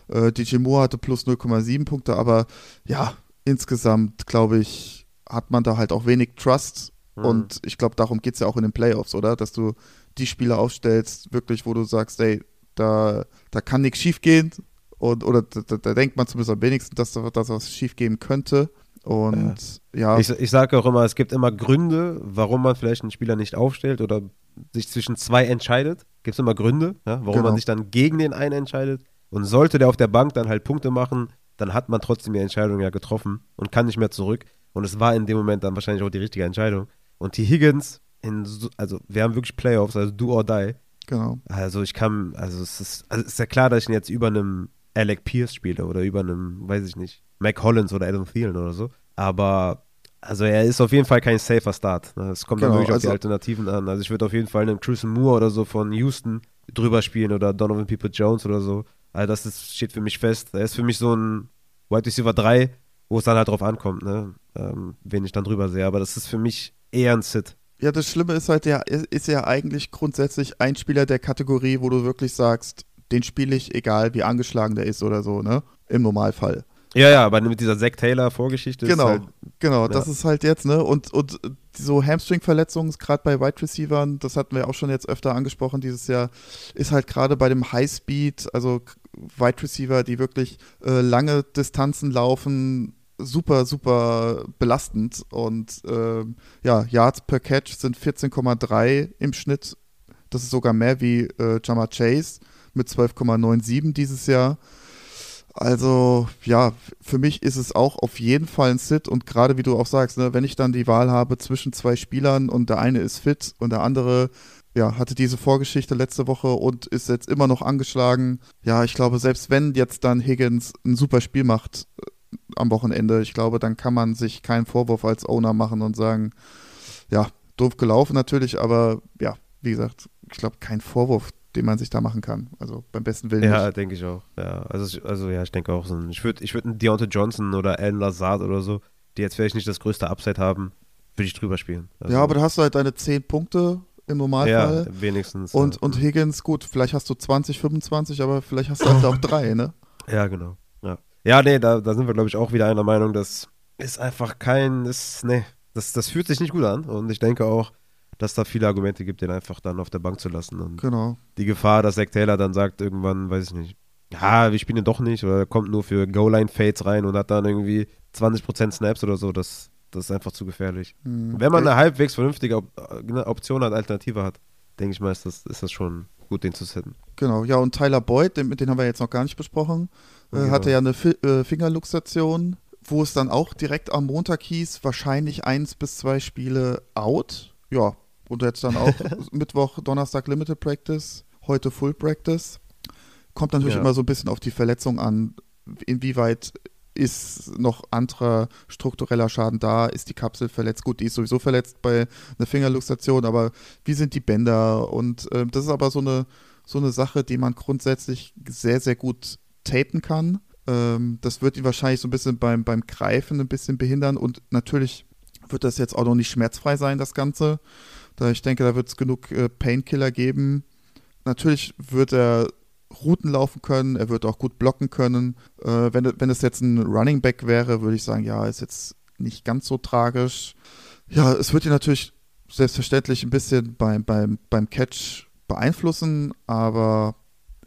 Äh, DJ Moore hatte plus 0,7 Punkte. Aber ja, insgesamt glaube ich, hat man da halt auch wenig Trust. Mhm. Und ich glaube, darum geht es ja auch in den Playoffs, oder? Dass du die Spieler aufstellst, wirklich, wo du sagst, ey, da, da kann nichts schief gehen. Und, oder da, da, denkt man zumindest am wenigsten, dass da dass was schief gehen könnte. Und ja. ja. Ich, ich sage auch immer, es gibt immer Gründe, warum man vielleicht einen Spieler nicht aufstellt oder sich zwischen zwei entscheidet. Gibt es immer Gründe, ja, warum genau. man sich dann gegen den einen entscheidet. Und sollte der auf der Bank dann halt Punkte machen, dann hat man trotzdem die Entscheidung ja getroffen und kann nicht mehr zurück. Und es war in dem Moment dann wahrscheinlich auch die richtige Entscheidung. Und die Higgins, in, also wir haben wirklich Playoffs, also do or die. Genau. Also ich kann, also es ist, also es ist ja klar, dass ich ihn jetzt über einem Alec Pierce spiele oder über einem, weiß ich nicht, Mac Hollins oder Adam Thielen oder so. Aber also er ist auf jeden Fall kein safer Start. Ne? Es kommt genau, dann wirklich also, auf die Alternativen an. Also ich würde auf jeden Fall einen Chris Moore oder so von Houston drüber spielen oder Donovan People Jones oder so. Also das ist, steht für mich fest. Er ist für mich so ein White Receiver 3, wo es dann halt drauf ankommt, ne? Ähm, wen ich dann drüber sehe. Aber das ist für mich eher ein Sit. Ja, das Schlimme ist halt, der ist ja eigentlich grundsätzlich ein Spieler der Kategorie, wo du wirklich sagst, den spiele ich, egal wie angeschlagen der ist oder so, ne? Im Normalfall. Ja, ja, aber mit dieser Zack Taylor Vorgeschichte genau, ist halt, Genau, ja. das ist halt jetzt, ne? Und, und so Hamstring-Verletzungen, gerade bei Wide Receivern, das hatten wir auch schon jetzt öfter angesprochen dieses Jahr, ist halt gerade bei dem High-Speed, also Wide Receiver, die wirklich äh, lange Distanzen laufen, super, super belastend. Und äh, ja, Yards per Catch sind 14,3 im Schnitt. Das ist sogar mehr wie äh, Jama Chase mit 12,97 dieses Jahr. Also ja, für mich ist es auch auf jeden Fall ein Sit und gerade wie du auch sagst, ne, wenn ich dann die Wahl habe zwischen zwei Spielern und der eine ist fit und der andere ja, hatte diese Vorgeschichte letzte Woche und ist jetzt immer noch angeschlagen. Ja, ich glaube, selbst wenn jetzt dann Higgins ein super Spiel macht am Wochenende, ich glaube, dann kann man sich keinen Vorwurf als Owner machen und sagen, ja, doof gelaufen natürlich, aber ja, wie gesagt, ich glaube, kein Vorwurf den man sich da machen kann. Also beim besten Willen. Ja, denke ich auch. Ja, also, also ja, ich denke auch so. ich würde ich würd einen Deontay Johnson oder Alan Lazard oder so, die jetzt vielleicht nicht das größte Upside haben, würde ich drüber spielen. Also, ja, aber da hast du halt deine 10 Punkte im Normalfall. Ja, wenigstens. Und, ja. und Higgins, gut, vielleicht hast du 20, 25, aber vielleicht hast du halt auch drei, ne? Ja, genau. Ja, nee, da, da sind wir, glaube ich, auch wieder einer Meinung, das ist einfach kein, ist, nee, das, das fühlt sich nicht gut an. Und ich denke auch, dass da viele Argumente gibt, den einfach dann auf der Bank zu lassen. Und genau. Die Gefahr, dass Zach Taylor dann sagt, irgendwann, weiß ich nicht, ja, wir spielen ihn doch nicht oder er kommt nur für Goal-Line-Fades rein und hat dann irgendwie 20% Snaps oder so, das, das ist einfach zu gefährlich. Mhm. Wenn man eine halbwegs vernünftige äh, Option hat, Alternative hat, denke ich mal, ist das, ist das schon gut, den zu setzen. Genau, ja, und Tyler Boyd, den, den haben wir jetzt noch gar nicht besprochen, äh, genau. hatte ja eine Fi äh, Fingerluxation, wo es dann auch direkt am Montag hieß, wahrscheinlich eins bis zwei Spiele out. Ja, und jetzt dann auch Mittwoch, Donnerstag Limited Practice, heute Full Practice. Kommt natürlich ja. immer so ein bisschen auf die Verletzung an, inwieweit ist noch anderer struktureller Schaden da? Ist die Kapsel verletzt? Gut, die ist sowieso verletzt bei einer Fingerluxation, aber wie sind die Bänder? Und äh, das ist aber so eine, so eine Sache, die man grundsätzlich sehr, sehr gut tapen kann. Ähm, das wird ihn wahrscheinlich so ein bisschen beim, beim Greifen ein bisschen behindern und natürlich wird das jetzt auch noch nicht schmerzfrei sein, das Ganze. Da ich denke, da wird es genug äh, Painkiller geben. Natürlich wird er Routen laufen können, er wird auch gut blocken können. Äh, wenn, wenn es jetzt ein Running Back wäre, würde ich sagen, ja, ist jetzt nicht ganz so tragisch. Ja, es wird ihn natürlich selbstverständlich ein bisschen beim, beim, beim Catch beeinflussen, aber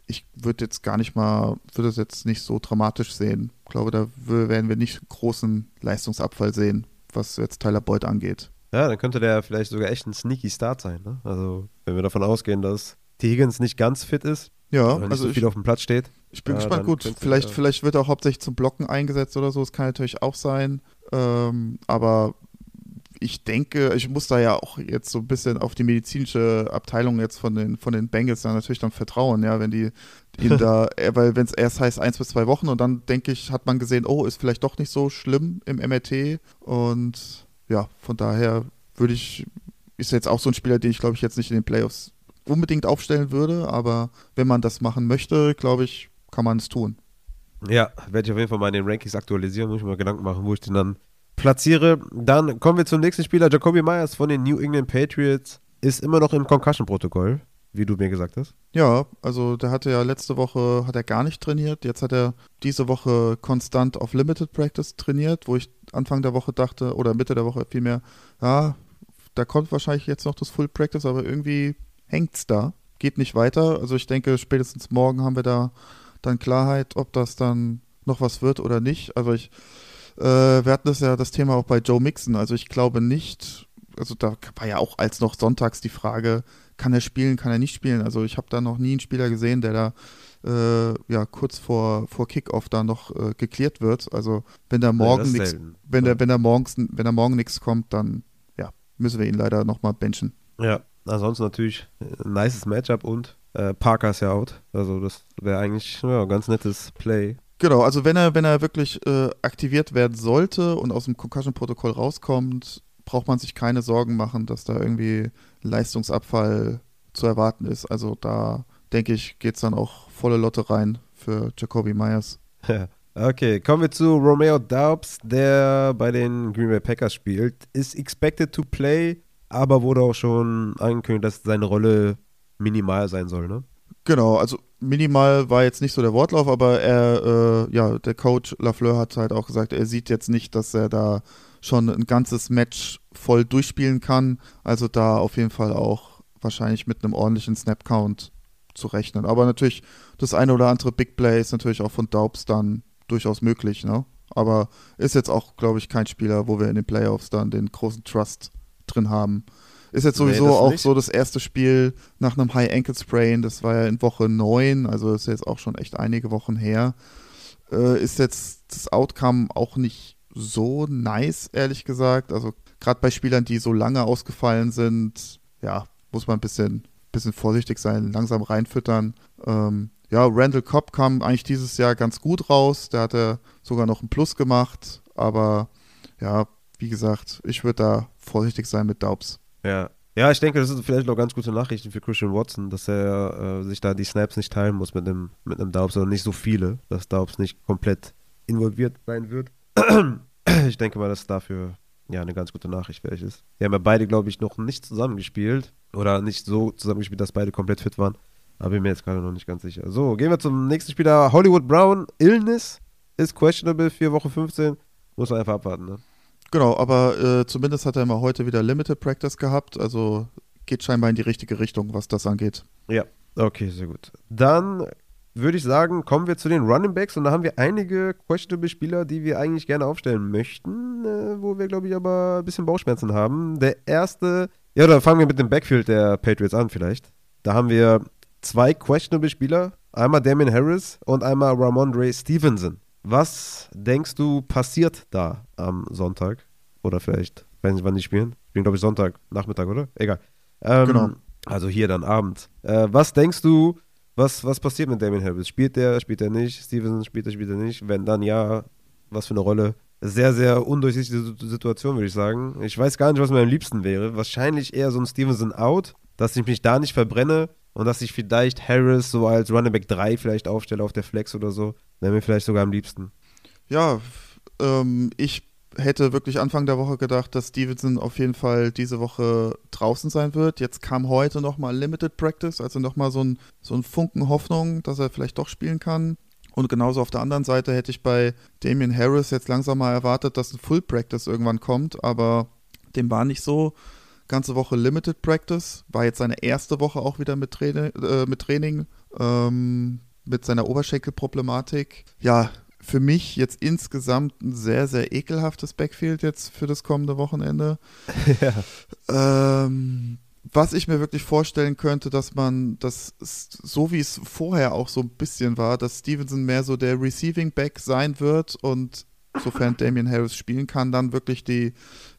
ich würde jetzt gar nicht mal, würde es jetzt nicht so dramatisch sehen. Ich glaube, da werden wir nicht großen Leistungsabfall sehen, was jetzt Tyler Boyd angeht. Ja, dann könnte der vielleicht sogar echt ein sneaky Start sein. Ne? Also, wenn wir davon ausgehen, dass. Higgins nicht ganz fit ist, ja, nicht also so viel ich, auf dem Platz steht. Ich bin ja, gespannt. Gut, vielleicht, ja. vielleicht wird er auch hauptsächlich zum Blocken eingesetzt oder so. Das kann natürlich auch sein. Ähm, aber ich denke, ich muss da ja auch jetzt so ein bisschen auf die medizinische Abteilung jetzt von den, von den Bengals dann natürlich dann vertrauen, ja, wenn die ihn da, äh, weil wenn es erst heißt eins bis zwei Wochen und dann denke ich, hat man gesehen, oh, ist vielleicht doch nicht so schlimm im MRT und ja, von daher würde ich, ist jetzt auch so ein Spieler, den ich glaube ich jetzt nicht in den Playoffs unbedingt aufstellen würde, aber wenn man das machen möchte, glaube ich, kann man es tun. Ja, werde ich auf jeden Fall mal in den Rankings aktualisieren, muss ich mir Gedanken machen, wo ich den dann platziere. Dann kommen wir zum nächsten Spieler, Jacoby Myers von den New England Patriots, ist immer noch im Concussion-Protokoll wie du mir gesagt hast. Ja, also der hatte ja letzte Woche hat er gar nicht trainiert. Jetzt hat er diese Woche konstant auf Limited Practice trainiert, wo ich Anfang der Woche dachte, oder Mitte der Woche vielmehr, ja, da kommt wahrscheinlich jetzt noch das Full Practice, aber irgendwie hängt es da. Geht nicht weiter. Also ich denke, spätestens morgen haben wir da dann Klarheit, ob das dann noch was wird oder nicht. Also ich, äh, wir hatten das ja das Thema auch bei Joe Mixon. Also ich glaube nicht, also da war ja auch als noch sonntags die Frage, kann er spielen, kann er nicht spielen. Also ich habe da noch nie einen Spieler gesehen, der da äh, ja kurz vor, vor Kickoff da noch äh, geklärt wird. Also wenn da morgen ja, nichts, wenn der, wenn da morgens, wenn da morgen nichts kommt, dann ja, müssen wir ihn leider nochmal benchen. Ja, ansonsten natürlich ein nices Matchup und äh, Parker ist ja out. Also das wäre eigentlich ja, ein ganz nettes Play. Genau, also wenn er, wenn er wirklich äh, aktiviert werden sollte und aus dem Concussion-Protokoll rauskommt, braucht man sich keine Sorgen machen, dass da irgendwie Leistungsabfall zu erwarten ist. Also da denke ich, geht es dann auch volle Lotte rein für Jacoby Myers. okay, kommen wir zu Romeo Daubs, der bei den Green Bay Packers spielt. Ist expected to play, aber wurde auch schon angekündigt, dass seine Rolle minimal sein soll, ne? Genau, also minimal war jetzt nicht so der Wortlauf, aber er, äh, ja, der Coach Lafleur hat halt auch gesagt, er sieht jetzt nicht, dass er da schon ein ganzes Match voll durchspielen kann. Also da auf jeden Fall auch wahrscheinlich mit einem ordentlichen Snap-Count zu rechnen. Aber natürlich das eine oder andere Big Play ist natürlich auch von Daubs dann durchaus möglich, ne? Aber ist jetzt auch, glaube ich, kein Spieler, wo wir in den Playoffs dann den großen Trust drin haben. Ist jetzt sowieso nee, auch nicht. so das erste Spiel nach einem High Ankle Sprain. Das war ja in Woche 9, also ist jetzt auch schon echt einige Wochen her. Äh, ist jetzt das Outcome auch nicht so nice, ehrlich gesagt. Also gerade bei Spielern, die so lange ausgefallen sind, ja, muss man ein bisschen, bisschen vorsichtig sein, langsam reinfüttern. Ähm, ja, Randall Cobb kam eigentlich dieses Jahr ganz gut raus. Der hatte sogar noch ein Plus gemacht. Aber ja, wie gesagt, ich würde da vorsichtig sein mit Daubs. Ja. Ja, ich denke, das sind vielleicht noch ganz gute Nachrichten für Christian Watson, dass er äh, sich da die Snaps nicht teilen muss mit einem, mit Daubs, sondern nicht so viele, dass Daubs nicht komplett involviert sein wird. ich denke mal, dass dafür ja eine ganz gute Nachricht vielleicht ist. Die haben ja beide, glaube ich, noch nicht zusammengespielt oder nicht so zusammengespielt, dass beide komplett fit waren. Aber bin mir jetzt gerade noch nicht ganz sicher. So, gehen wir zum nächsten Spieler. Hollywood Brown, Illness ist questionable für Woche 15. Muss man einfach abwarten, ne? Genau, aber äh, zumindest hat er mal heute wieder Limited Practice gehabt. Also geht scheinbar in die richtige Richtung, was das angeht. Ja, okay, sehr gut. Dann würde ich sagen, kommen wir zu den Running Backs und da haben wir einige questionable Spieler, die wir eigentlich gerne aufstellen möchten, äh, wo wir, glaube ich, aber ein bisschen Bauchschmerzen haben. Der erste, ja, oder fangen wir mit dem Backfield der Patriots an vielleicht. Da haben wir zwei questionable Spieler, einmal Damien Harris und einmal Ramondre Stevenson. Was denkst du passiert da am Sonntag? Oder vielleicht, weiß nicht, wann die spielen. Spielen, glaube ich, Sonntag, Nachmittag, oder? Egal. Ähm, genau. Also hier dann Abend. Äh, was denkst du, was, was passiert mit Damien Harris? Spielt der, spielt er nicht? Stevenson spielt er, spielt er nicht? Wenn dann ja, was für eine Rolle? Sehr, sehr undurchsichtige Situation, würde ich sagen. Ich weiß gar nicht, was mir am liebsten wäre. Wahrscheinlich eher so ein Stevenson out, dass ich mich da nicht verbrenne und dass ich vielleicht Harris so als Running Back 3 vielleicht aufstelle auf der Flex oder so. Wäre mir vielleicht sogar am liebsten. Ja, ähm, ich hätte wirklich Anfang der Woche gedacht, dass Stevenson auf jeden Fall diese Woche draußen sein wird. Jetzt kam heute nochmal Limited Practice, also nochmal so ein, so ein Funken Hoffnung, dass er vielleicht doch spielen kann. Und genauso auf der anderen Seite hätte ich bei Damian Harris jetzt langsam mal erwartet, dass ein Full Practice irgendwann kommt, aber dem war nicht so. Ganze Woche Limited Practice, war jetzt seine erste Woche auch wieder mit, Traini äh, mit Training, ähm, mit seiner Oberschenkelproblematik. Ja, für mich jetzt insgesamt ein sehr, sehr ekelhaftes Backfield jetzt für das kommende Wochenende. ja. Ähm, was ich mir wirklich vorstellen könnte, dass man das, so wie es vorher auch so ein bisschen war, dass Stevenson mehr so der Receiving Back sein wird und sofern Damian Harris spielen kann, dann wirklich die,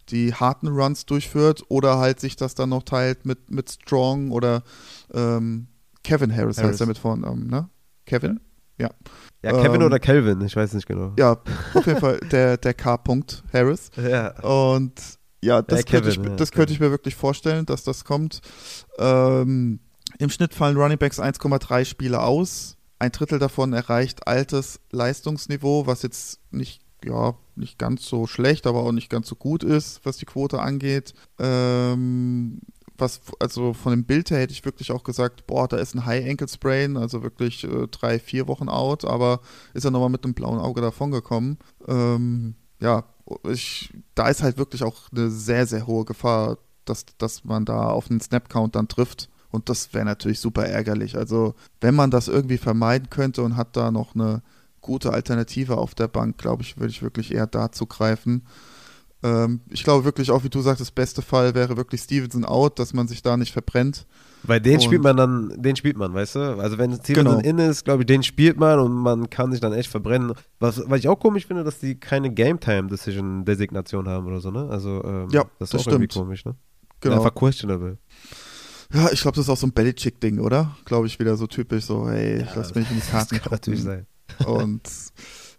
die harten Runs durchführt oder halt sich das dann noch teilt mit, mit Strong oder ähm, Kevin Harris, Harris. heißt er mit Vornamen, ne? Kevin? Ja. Ja, Kevin ähm, oder Kelvin, ich weiß nicht genau. Ja, auf jeden Fall der, der K. Harris. Ja. Und ja, das, ja, könnte, ich, das ja, könnte ich mir wirklich vorstellen, dass das kommt. Ähm, Im Schnitt fallen Runningbacks 1,3 Spiele aus. Ein Drittel davon erreicht altes Leistungsniveau, was jetzt nicht, ja, nicht ganz so schlecht, aber auch nicht ganz so gut ist, was die Quote angeht. Ähm, was, also von dem Bild her hätte ich wirklich auch gesagt, boah, da ist ein High Ankle Sprain, also wirklich äh, drei, vier Wochen out, aber ist er nochmal mit einem blauen Auge davongekommen. Ähm, ja, ich, da ist halt wirklich auch eine sehr, sehr hohe Gefahr, dass, dass man da auf einen Snap-Count dann trifft. Und das wäre natürlich super ärgerlich. Also, wenn man das irgendwie vermeiden könnte und hat da noch eine gute Alternative auf der Bank, glaube ich, würde ich wirklich eher dazu greifen. Ähm, ich glaube wirklich auch, wie du sagst, das beste Fall wäre wirklich Stevenson out, dass man sich da nicht verbrennt. Weil den und spielt man dann, den spielt man, weißt du? Also wenn Stevenson genau. in ist, glaube ich, den spielt man und man kann sich dann echt verbrennen. Was, was ich auch komisch finde, dass die keine Game Time Decision Designation haben oder so, ne? Also ähm, ja, das ist das auch stimmt. irgendwie komisch, ne? Genau. Einfach questionable. Ja, ich glaube, das ist auch so ein Bellychick-Ding, oder? Glaube ich, wieder so typisch, so, hey, ja, lass mich in die Karten. Das kann natürlich sein. Und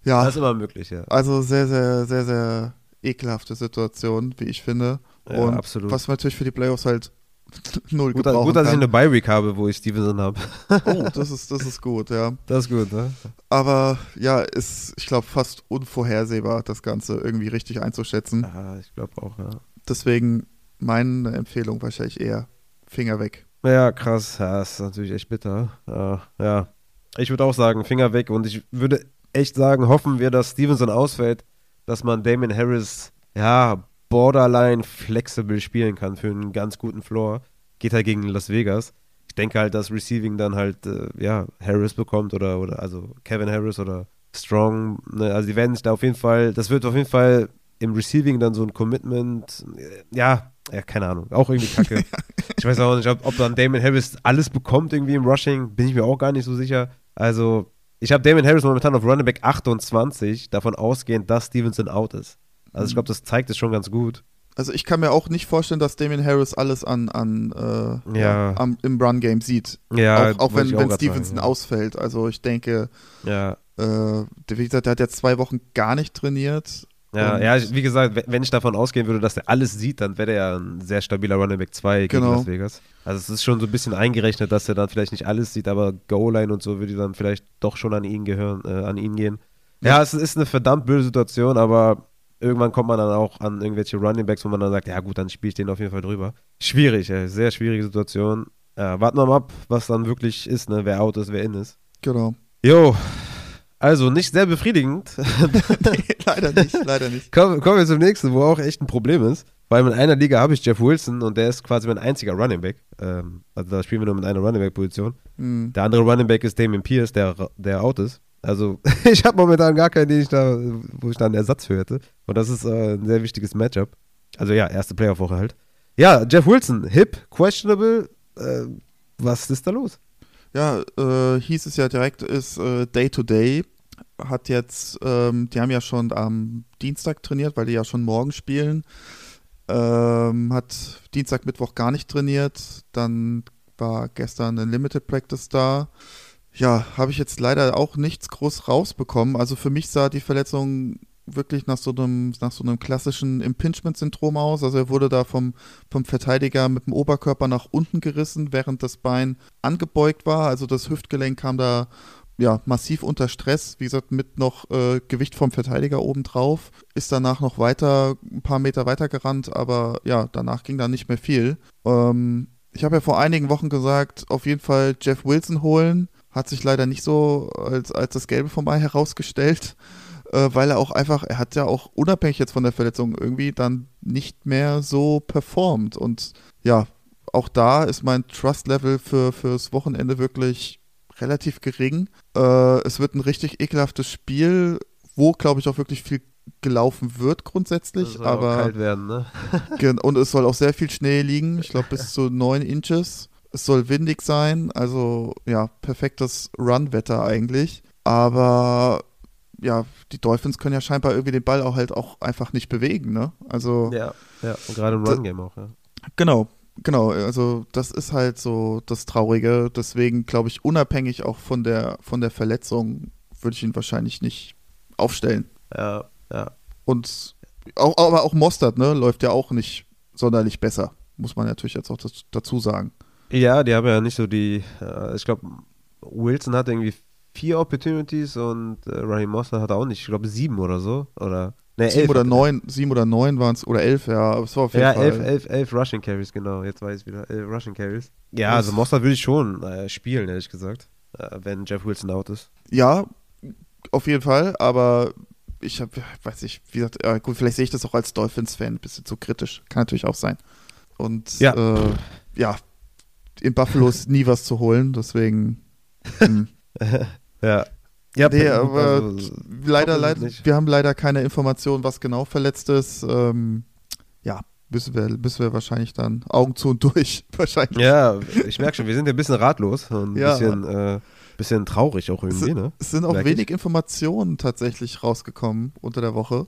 ja. Das ist immer möglich, ja. Also sehr, sehr, sehr, sehr ekelhafte Situation, wie ich finde. Ja, und absolut. was natürlich für die Playoffs halt null gut, gut, dass ich eine Bye-Week habe, wo ich Stevenson habe. oh, das ist, das ist gut, ja. Das ist gut, ne? Aber ja, ist, ich glaube, fast unvorhersehbar, das Ganze irgendwie richtig einzuschätzen. Ja, ich glaube auch, ja. Deswegen meine Empfehlung wahrscheinlich eher Finger weg. Ja, krass. Ja, ist natürlich echt bitter. Ja, ja. Ich würde auch sagen, Finger weg und ich würde echt sagen, hoffen wir, dass Stevenson ausfällt, dass man Damon Harris, ja, borderline flexibel spielen kann für einen ganz guten Floor. Geht halt gegen Las Vegas. Ich denke halt, dass Receiving dann halt, äh, ja, Harris bekommt oder, oder, also Kevin Harris oder Strong. Ne? Also die werden sich da auf jeden Fall, das wird auf jeden Fall im Receiving dann so ein Commitment, ja, ja, keine Ahnung, auch irgendwie kacke. ich weiß auch nicht, ob, ob, dann Damon Harris alles bekommt irgendwie im Rushing, bin ich mir auch gar nicht so sicher. Also, ich habe Damon Harris momentan auf Running Back 28, davon ausgehend, dass Stevenson out ist. Also, ich mhm. glaube, das zeigt es schon ganz gut. Also ich kann mir auch nicht vorstellen, dass Damien Harris alles an, an äh, ja. am, im Run-Game sieht. Ja, auch, auch wenn, wenn Stevenson sagen, ja. ausfällt. Also ich denke, ja. Äh, wie gesagt, der hat jetzt zwei Wochen gar nicht trainiert. Ja, ja, wie gesagt, wenn ich davon ausgehen würde, dass er alles sieht, dann wäre er ja ein sehr stabiler Running Back 2 gegen genau. Las Vegas. Also es ist schon so ein bisschen eingerechnet, dass er dann vielleicht nicht alles sieht, aber Goal-Line und so würde dann vielleicht doch schon an ihn gehören, äh, an ihn gehen. Ja, es ist eine verdammt blöde Situation, aber irgendwann kommt man dann auch an irgendwelche Running Backs, wo man dann sagt, ja gut, dann spiele ich den auf jeden Fall drüber. Schwierig, ey, sehr schwierige Situation. Ja, warten wir mal ab, was dann wirklich ist, ne? wer out ist, wer in ist. Genau. Jo, also nicht sehr befriedigend. nee, leider nicht, leider nicht. Kommen, kommen wir zum nächsten, wo auch echt ein Problem ist. Weil in einer Liga habe ich Jeff Wilson und der ist quasi mein einziger Running Back. Ähm, also da spielen wir nur mit einer Running Back-Position. Mhm. Der andere Running Back ist Damien Pierce, der, der out ist. Also ich habe momentan gar keinen, den ich da, wo ich da einen Ersatz für hätte. Und das ist äh, ein sehr wichtiges Matchup. Also ja, erste Playoff-Woche halt. Ja, Jeff Wilson, hip, questionable. Äh, was ist da los? Ja, äh, hieß es ja direkt, ist äh, Day to Day. Hat jetzt, ähm, die haben ja schon am Dienstag trainiert, weil die ja schon morgen spielen. Ähm, hat Dienstag, Mittwoch gar nicht trainiert. Dann war gestern ein Limited Practice da. Ja, habe ich jetzt leider auch nichts groß rausbekommen. Also für mich sah die Verletzung wirklich nach so einem, nach so einem klassischen Impingement-Syndrom aus. Also er wurde da vom, vom Verteidiger mit dem Oberkörper nach unten gerissen, während das Bein angebeugt war. Also das Hüftgelenk kam da ja, massiv unter Stress, wie gesagt, mit noch äh, Gewicht vom Verteidiger obendrauf. Ist danach noch weiter, ein paar Meter weiter gerannt, aber ja, danach ging da nicht mehr viel. Ähm, ich habe ja vor einigen Wochen gesagt, auf jeden Fall Jeff Wilson holen. Hat sich leider nicht so als, als das Gelbe vom Ei herausgestellt äh, weil er auch einfach, er hat ja auch unabhängig jetzt von der Verletzung irgendwie dann nicht mehr so performt. Und ja, auch da ist mein Trust-Level für, fürs Wochenende wirklich relativ gering. Äh, es wird ein richtig ekelhaftes Spiel, wo, glaube ich, auch wirklich viel gelaufen wird grundsätzlich. soll aber kalt werden, ne? und es soll auch sehr viel Schnee liegen. Ich glaube bis zu neun Inches. Es soll windig sein, also ja, perfektes Run-Wetter eigentlich. Aber ja, die Dolphins können ja scheinbar irgendwie den Ball auch halt auch einfach nicht bewegen, ne? Also. Ja, ja, und gerade im Run-Game auch, ja. Genau, genau. Also, das ist halt so das Traurige. Deswegen glaube ich, unabhängig auch von der, von der Verletzung, würde ich ihn wahrscheinlich nicht aufstellen. Ja, ja. Und auch, aber auch Mostert, ne, läuft ja auch nicht sonderlich besser. Muss man natürlich jetzt auch dazu sagen. Ja, die haben ja nicht so die, äh, ich glaube, Wilson hat irgendwie vier Opportunities und äh, Raheem Mostert hat auch nicht, ich glaube sieben oder so. Oder, ne, sieben, elf, oder neun, sieben oder neun waren es, oder elf, ja, es war auf jeden ja, Fall. elf, elf, elf Rushing Carries, genau, jetzt weiß ich wieder, elf Rushing Carries. Ja, also Mostert würde ich schon äh, spielen, ehrlich gesagt, äh, wenn Jeff Wilson out ist. Ja, auf jeden Fall, aber ich habe, weiß ich, wie gesagt, äh, gut, vielleicht sehe ich das auch als Dolphins-Fan ein bisschen zu kritisch, kann natürlich auch sein. Und ja, äh, ja in Buffalo ist nie was zu holen, deswegen. Ja. Ja, nee, aber also, leider, leider, wir haben leider keine Information, was genau verletzt ist. Ähm, ja, müssen wir, müssen wir wahrscheinlich dann Augen zu und durch, wahrscheinlich. Ja, ich merke schon, wir sind ja ein bisschen ratlos und ein ja. bisschen, äh, bisschen traurig auch irgendwie, es, ne? Es sind auch merk wenig ich? Informationen tatsächlich rausgekommen unter der Woche.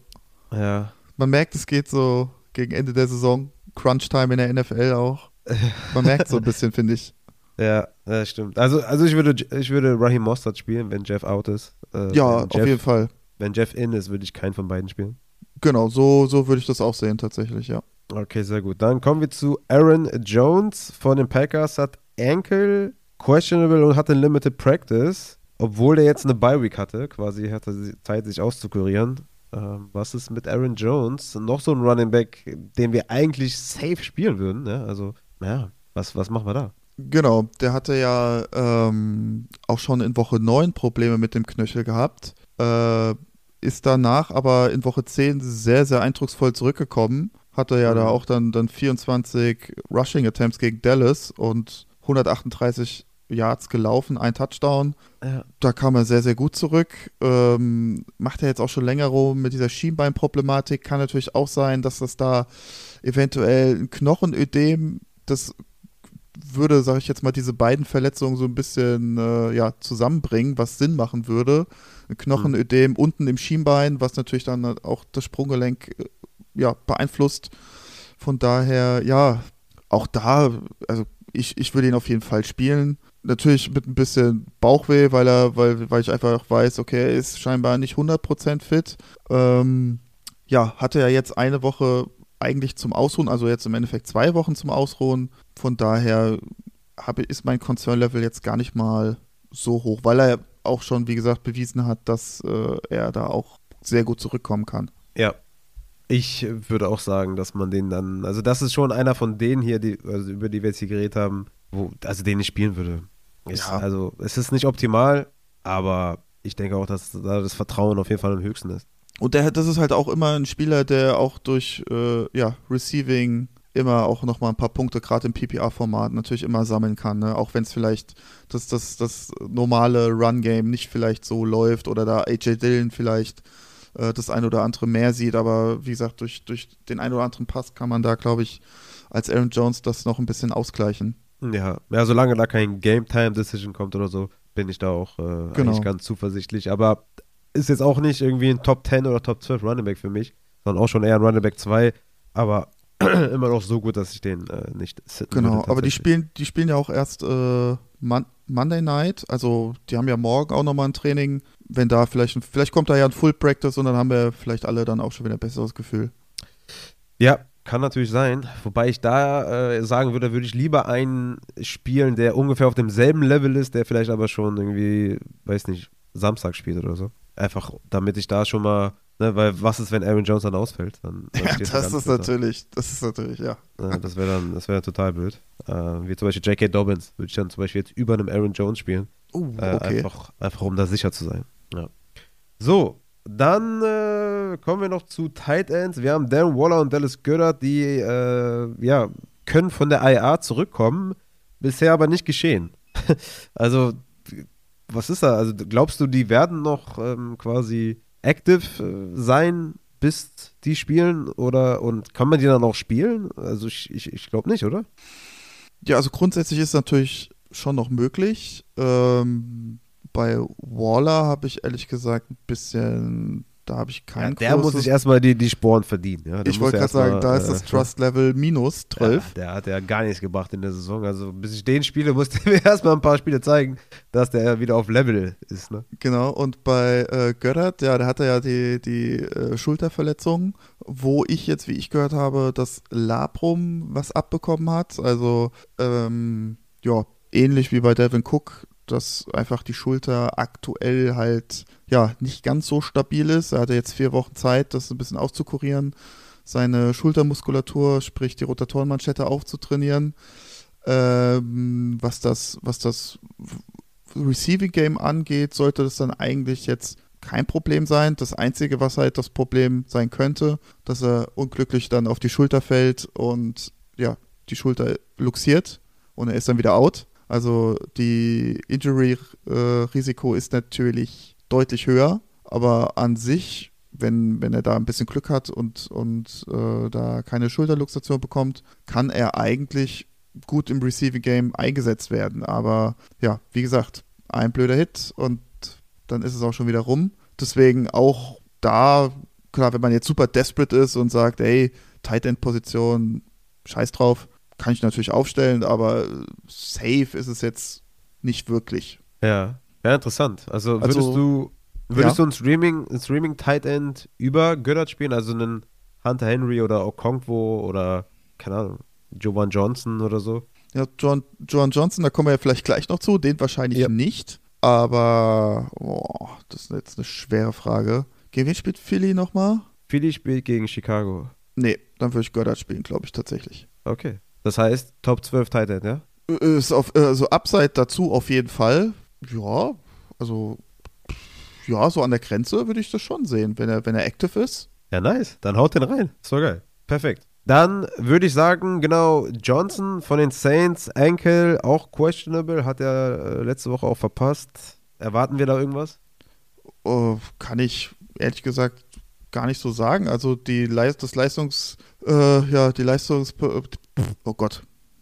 Ja. Man merkt, es geht so gegen Ende der Saison, Crunch-Time in der NFL auch. Man merkt so ein bisschen, finde ich. Ja, das stimmt. Also, also ich würde, ich würde Raheem Mostert spielen, wenn Jeff out ist. Äh, ja, Jeff, auf jeden Fall. Wenn Jeff in ist, würde ich keinen von beiden spielen. Genau, so, so würde ich das auch sehen, tatsächlich, ja. Okay, sehr gut. Dann kommen wir zu Aaron Jones von den Packers, hat Ankle, questionable und hatte Limited Practice, obwohl der jetzt eine Bye Week hatte, quasi hatte Zeit, sich auszukurieren. Ähm, was ist mit Aaron Jones? Noch so ein Running Back, den wir eigentlich safe spielen würden, ne? Also, ja, was, was machen wir da? Genau, der hatte ja ähm, auch schon in Woche 9 Probleme mit dem Knöchel gehabt. Äh, ist danach aber in Woche 10 sehr, sehr eindrucksvoll zurückgekommen. Hatte ja mhm. da auch dann, dann 24 Rushing Attempts gegen Dallas und 138 Yards gelaufen, ein Touchdown. Ja. Da kam er sehr, sehr gut zurück. Ähm, macht er jetzt auch schon länger rum mit dieser Schienbeinproblematik. Kann natürlich auch sein, dass das da eventuell ein Knochenödem, das würde, sage ich jetzt mal, diese beiden Verletzungen so ein bisschen äh, ja, zusammenbringen, was Sinn machen würde. Knochenödem mhm. unten im Schienbein, was natürlich dann auch das Sprunggelenk äh, ja, beeinflusst. Von daher, ja, auch da, also ich, ich würde ihn auf jeden Fall spielen. Natürlich mit ein bisschen Bauchweh, weil er, weil, weil ich einfach weiß, okay, er ist scheinbar nicht 100% fit. Ähm, ja, hatte er jetzt eine Woche eigentlich zum Ausruhen, also jetzt im Endeffekt zwei Wochen zum Ausruhen. Von daher habe, ist mein Concern-Level jetzt gar nicht mal so hoch, weil er auch schon, wie gesagt, bewiesen hat, dass äh, er da auch sehr gut zurückkommen kann. Ja. Ich würde auch sagen, dass man den dann, also das ist schon einer von denen hier, die, also über die wir jetzt hier geredet haben, wo, also den ich spielen würde. Ich, ja. Also es ist nicht optimal, aber ich denke auch, dass da das Vertrauen auf jeden Fall am höchsten ist. Und der, das ist halt auch immer ein Spieler, der auch durch äh, ja, Receiving immer auch nochmal ein paar Punkte, gerade im PPR-Format, natürlich immer sammeln kann. Ne? Auch wenn es vielleicht das, das, das normale Run-Game nicht vielleicht so läuft oder da AJ Dillon vielleicht äh, das ein oder andere mehr sieht. Aber wie gesagt, durch, durch den ein oder anderen Pass kann man da, glaube ich, als Aaron Jones das noch ein bisschen ausgleichen. Ja, ja solange da kein Game-Time-Decision kommt oder so, bin ich da auch äh, genau. eigentlich ganz zuversichtlich. Aber ist jetzt auch nicht irgendwie ein Top 10 oder Top 12 Running Back für mich, sondern auch schon eher ein Running Back 2, aber immer noch so gut, dass ich den äh, nicht Genau, würde, aber die spielen, die spielen ja auch erst äh, Mon Monday Night, also die haben ja morgen auch nochmal ein Training. Wenn da vielleicht, vielleicht kommt da ja ein Full Practice und dann haben wir vielleicht alle dann auch schon wieder ein besseres Gefühl. Ja, kann natürlich sein. Wobei ich da äh, sagen würde, würde ich lieber einen spielen, der ungefähr auf demselben Level ist, der vielleicht aber schon irgendwie, weiß nicht, Samstag spielt oder so. Einfach, damit ich da schon mal, ne, weil was ist, wenn Aaron Jones dann ausfällt? Dann, dann ja, das ist natürlich, das ist natürlich, ja. ja das wäre dann, das wäre total blöd. Äh, wie zum Beispiel J.K. Dobbins würde ich dann zum Beispiel jetzt über einem Aaron Jones spielen. Uh, okay. Äh, einfach, einfach um da sicher zu sein. Ja. So, dann äh, kommen wir noch zu Tight Ends. Wir haben Darren Waller und Dallas Goddard, die äh, ja, können von der IA zurückkommen, bisher aber nicht geschehen. also was ist da? Also glaubst du, die werden noch ähm, quasi active äh, sein, bis die spielen? Oder und kann man die dann auch spielen? Also ich, ich, ich glaube nicht, oder? Ja, also grundsätzlich ist natürlich schon noch möglich. Ähm, bei Waller habe ich ehrlich gesagt ein bisschen da habe ich keinen ja, Der großes, muss sich erstmal die, die Sporen verdienen. Ja, ich wollte gerade sagen, da ist das äh, Trust-Level minus 12. Ja, der hat ja gar nichts gebracht in der Saison. Also bis ich den spiele, musste mir erstmal ein paar Spiele zeigen, dass der wieder auf Level ist. Ne? Genau, und bei äh, Göttert, ja, der hatte ja die, die äh, Schulterverletzung, wo ich jetzt, wie ich gehört habe, das Labrum was abbekommen hat. Also, ähm, ja, ähnlich wie bei Devin Cook, dass einfach die Schulter aktuell halt ja nicht ganz so stabil ist. Er hatte jetzt vier Wochen Zeit, das ein bisschen auszukurieren, seine Schultermuskulatur, sprich die Rotatorenmanschette aufzutrainieren. Ähm, was das, was das Receiving Game angeht, sollte das dann eigentlich jetzt kein Problem sein. Das Einzige, was halt das Problem sein könnte, dass er unglücklich dann auf die Schulter fällt und ja, die Schulter luxiert und er ist dann wieder out. Also die Injury-Risiko ist natürlich deutlich höher, aber an sich, wenn, wenn er da ein bisschen Glück hat und, und äh, da keine Schulterluxation bekommt, kann er eigentlich gut im Receiving Game eingesetzt werden. Aber ja, wie gesagt, ein blöder Hit und dann ist es auch schon wieder rum. Deswegen auch da, klar, wenn man jetzt super desperate ist und sagt, ey, Tight End Position, scheiß drauf, kann ich natürlich aufstellen, aber safe ist es jetzt nicht wirklich. Ja, ja, interessant. Also würdest also, du würdest ja? du ein Streaming, ein Streaming Tight End über Goddard spielen, also einen Hunter Henry oder Okonkwo oder keine Ahnung, Jovan Johnson oder so? Ja, John, Joan Johnson, da kommen wir ja vielleicht gleich noch zu, den wahrscheinlich ja. nicht. Aber oh, das ist jetzt eine schwere Frage. Gegen wen spielt Philly nochmal? Philly spielt gegen Chicago. Nee, dann würde ich Goddard spielen, glaube ich tatsächlich. Okay. Das heißt, Top 12 Tight End, ja? Ist auf, also Upside dazu auf jeden Fall. Ja, also ja, so an der Grenze würde ich das schon sehen, wenn er, wenn er active ist. Ja, nice. Dann haut den rein. Ist doch geil. Perfekt. Dann würde ich sagen, genau, Johnson von den Saints, Ankle, auch questionable, hat er äh, letzte Woche auch verpasst. Erwarten wir da irgendwas? Uh, kann ich ehrlich gesagt gar nicht so sagen. Also die Leist das Leistungs, äh, ja, die Leistungs, oh Gott,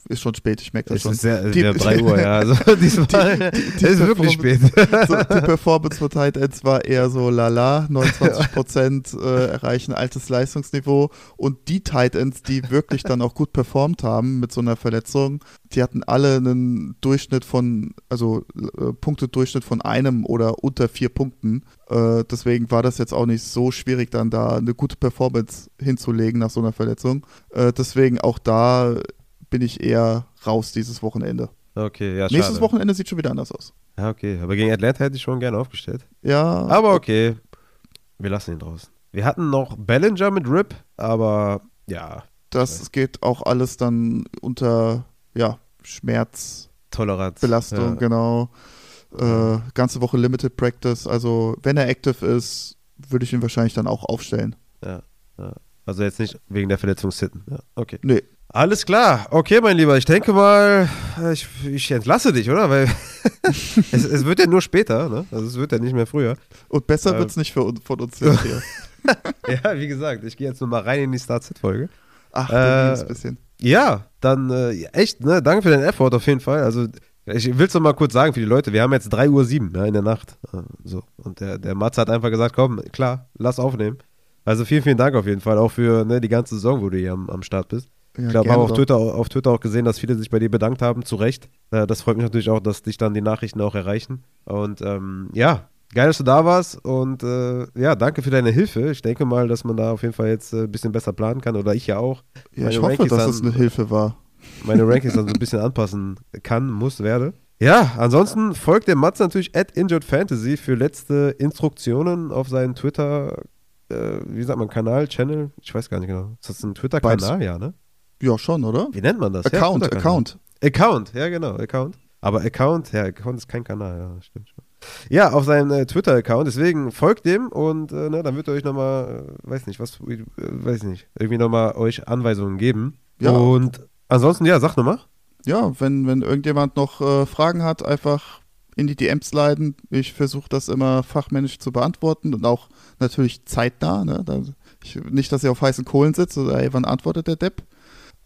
ist schon spät, ich merke das es schon. Ist sehr, die, 3 Uhr, ja. Also diesmal die, die, ist wirklich spät. So, die Performance von Tight Ends war eher so lala, 29 Prozent äh, erreichen altes Leistungsniveau und die Tight Ends, die wirklich dann auch gut performt haben mit so einer Verletzung, die hatten alle einen Durchschnitt von, also äh, Punktedurchschnitt von einem oder unter vier Punkten. Äh, deswegen war das jetzt auch nicht so schwierig, dann da eine gute Performance hinzulegen nach so einer Verletzung. Äh, deswegen auch da bin ich eher raus dieses Wochenende. Okay, ja, Nächstes Wochenende sieht schon wieder anders aus. Ja, okay. Aber gegen Atlanta hätte ich schon gerne aufgestellt. Ja. Aber okay. Wir lassen ihn draußen. Wir hatten noch Bellinger mit Rip, aber ja. Das geht auch alles dann unter, ja, Schmerz. Toleranz. Belastung, ja. genau. Äh, ganze Woche Limited Practice. Also, wenn er active ist, würde ich ihn wahrscheinlich dann auch aufstellen. Ja, ja. Also jetzt nicht wegen der Verletzung sitten. Ja, okay. Nee, alles klar. Okay, mein Lieber, ich denke mal, ich, ich entlasse dich, oder? Weil es, es, wird ja nur später, ne? Also es wird ja nicht mehr früher. Und besser ähm. wird es nicht für, von uns hier. ja, wie gesagt, ich gehe jetzt nur mal rein in die Start-Set-Folge. Ach, äh, ein bisschen. Ja, dann äh, echt, ne? Danke für den Effort auf jeden Fall. Also ich will es noch mal kurz sagen für die Leute, wir haben jetzt 3.07 Uhr ne, in der Nacht. Äh, so. Und der, der Mats hat einfach gesagt, komm, klar, lass aufnehmen. Also vielen, vielen Dank auf jeden Fall, auch für ne, die ganze Saison, wo du hier am, am Start bist. Ja, ich glaube, habe auf Twitter, auf Twitter auch gesehen, dass viele sich bei dir bedankt haben, zu Recht. Äh, das freut mich natürlich auch, dass dich dann die Nachrichten auch erreichen. Und ähm, ja, geil, dass du da warst und äh, ja, danke für deine Hilfe. Ich denke mal, dass man da auf jeden Fall jetzt äh, ein bisschen besser planen kann oder ich ja auch. Ja, ich hoffe, Rankings dass es eine Hilfe war. Meine Rankings dann so ein bisschen anpassen kann, muss, werde. Ja, ansonsten folgt der Mats natürlich at Injured Fantasy für letzte Instruktionen auf seinen Twitter, äh, wie sagt man, Kanal, Channel? Ich weiß gar nicht genau. Ist das ein Twitter-Kanal, ja, ne? Ja, schon, oder? Wie nennt man das? Account, ja, Account. Account, ja, genau, Account. Aber Account, ja, Account ist kein Kanal, ja, stimmt schon. Ja, auf seinem äh, Twitter-Account, deswegen folgt dem und äh, ne, dann wird er euch nochmal, äh, weiß nicht, was, äh, weiß nicht, irgendwie nochmal euch Anweisungen geben. Ja. Und ansonsten, ja, sag nochmal. Ja, wenn, wenn irgendjemand noch äh, Fragen hat, einfach in die DMs leiten. Ich versuche das immer fachmännisch zu beantworten und auch natürlich zeitnah. Ne? Da, ich, nicht, dass ihr auf heißen Kohlen sitzt oder ey, wann antwortet der Depp?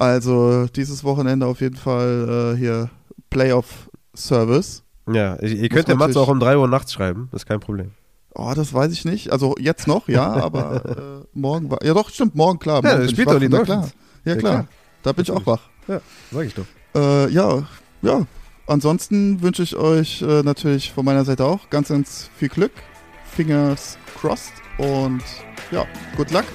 Also dieses Wochenende auf jeden Fall äh, hier Playoff-Service. Ja, ihr könnt der Matze auch um 3 Uhr nachts schreiben, das ist kein Problem. Oh, das weiß ich nicht. Also jetzt noch, ja, aber äh, morgen war. Ja doch, stimmt, morgen klar. Morgen ja, spielt doch die Dolphins. Klar. Ja, klar. klar. Da bin ich auch wach. Ja, sag ich doch. Äh, ja, ja. Ansonsten wünsche ich euch äh, natürlich von meiner Seite auch ganz, ganz viel Glück. Fingers crossed und ja, good luck.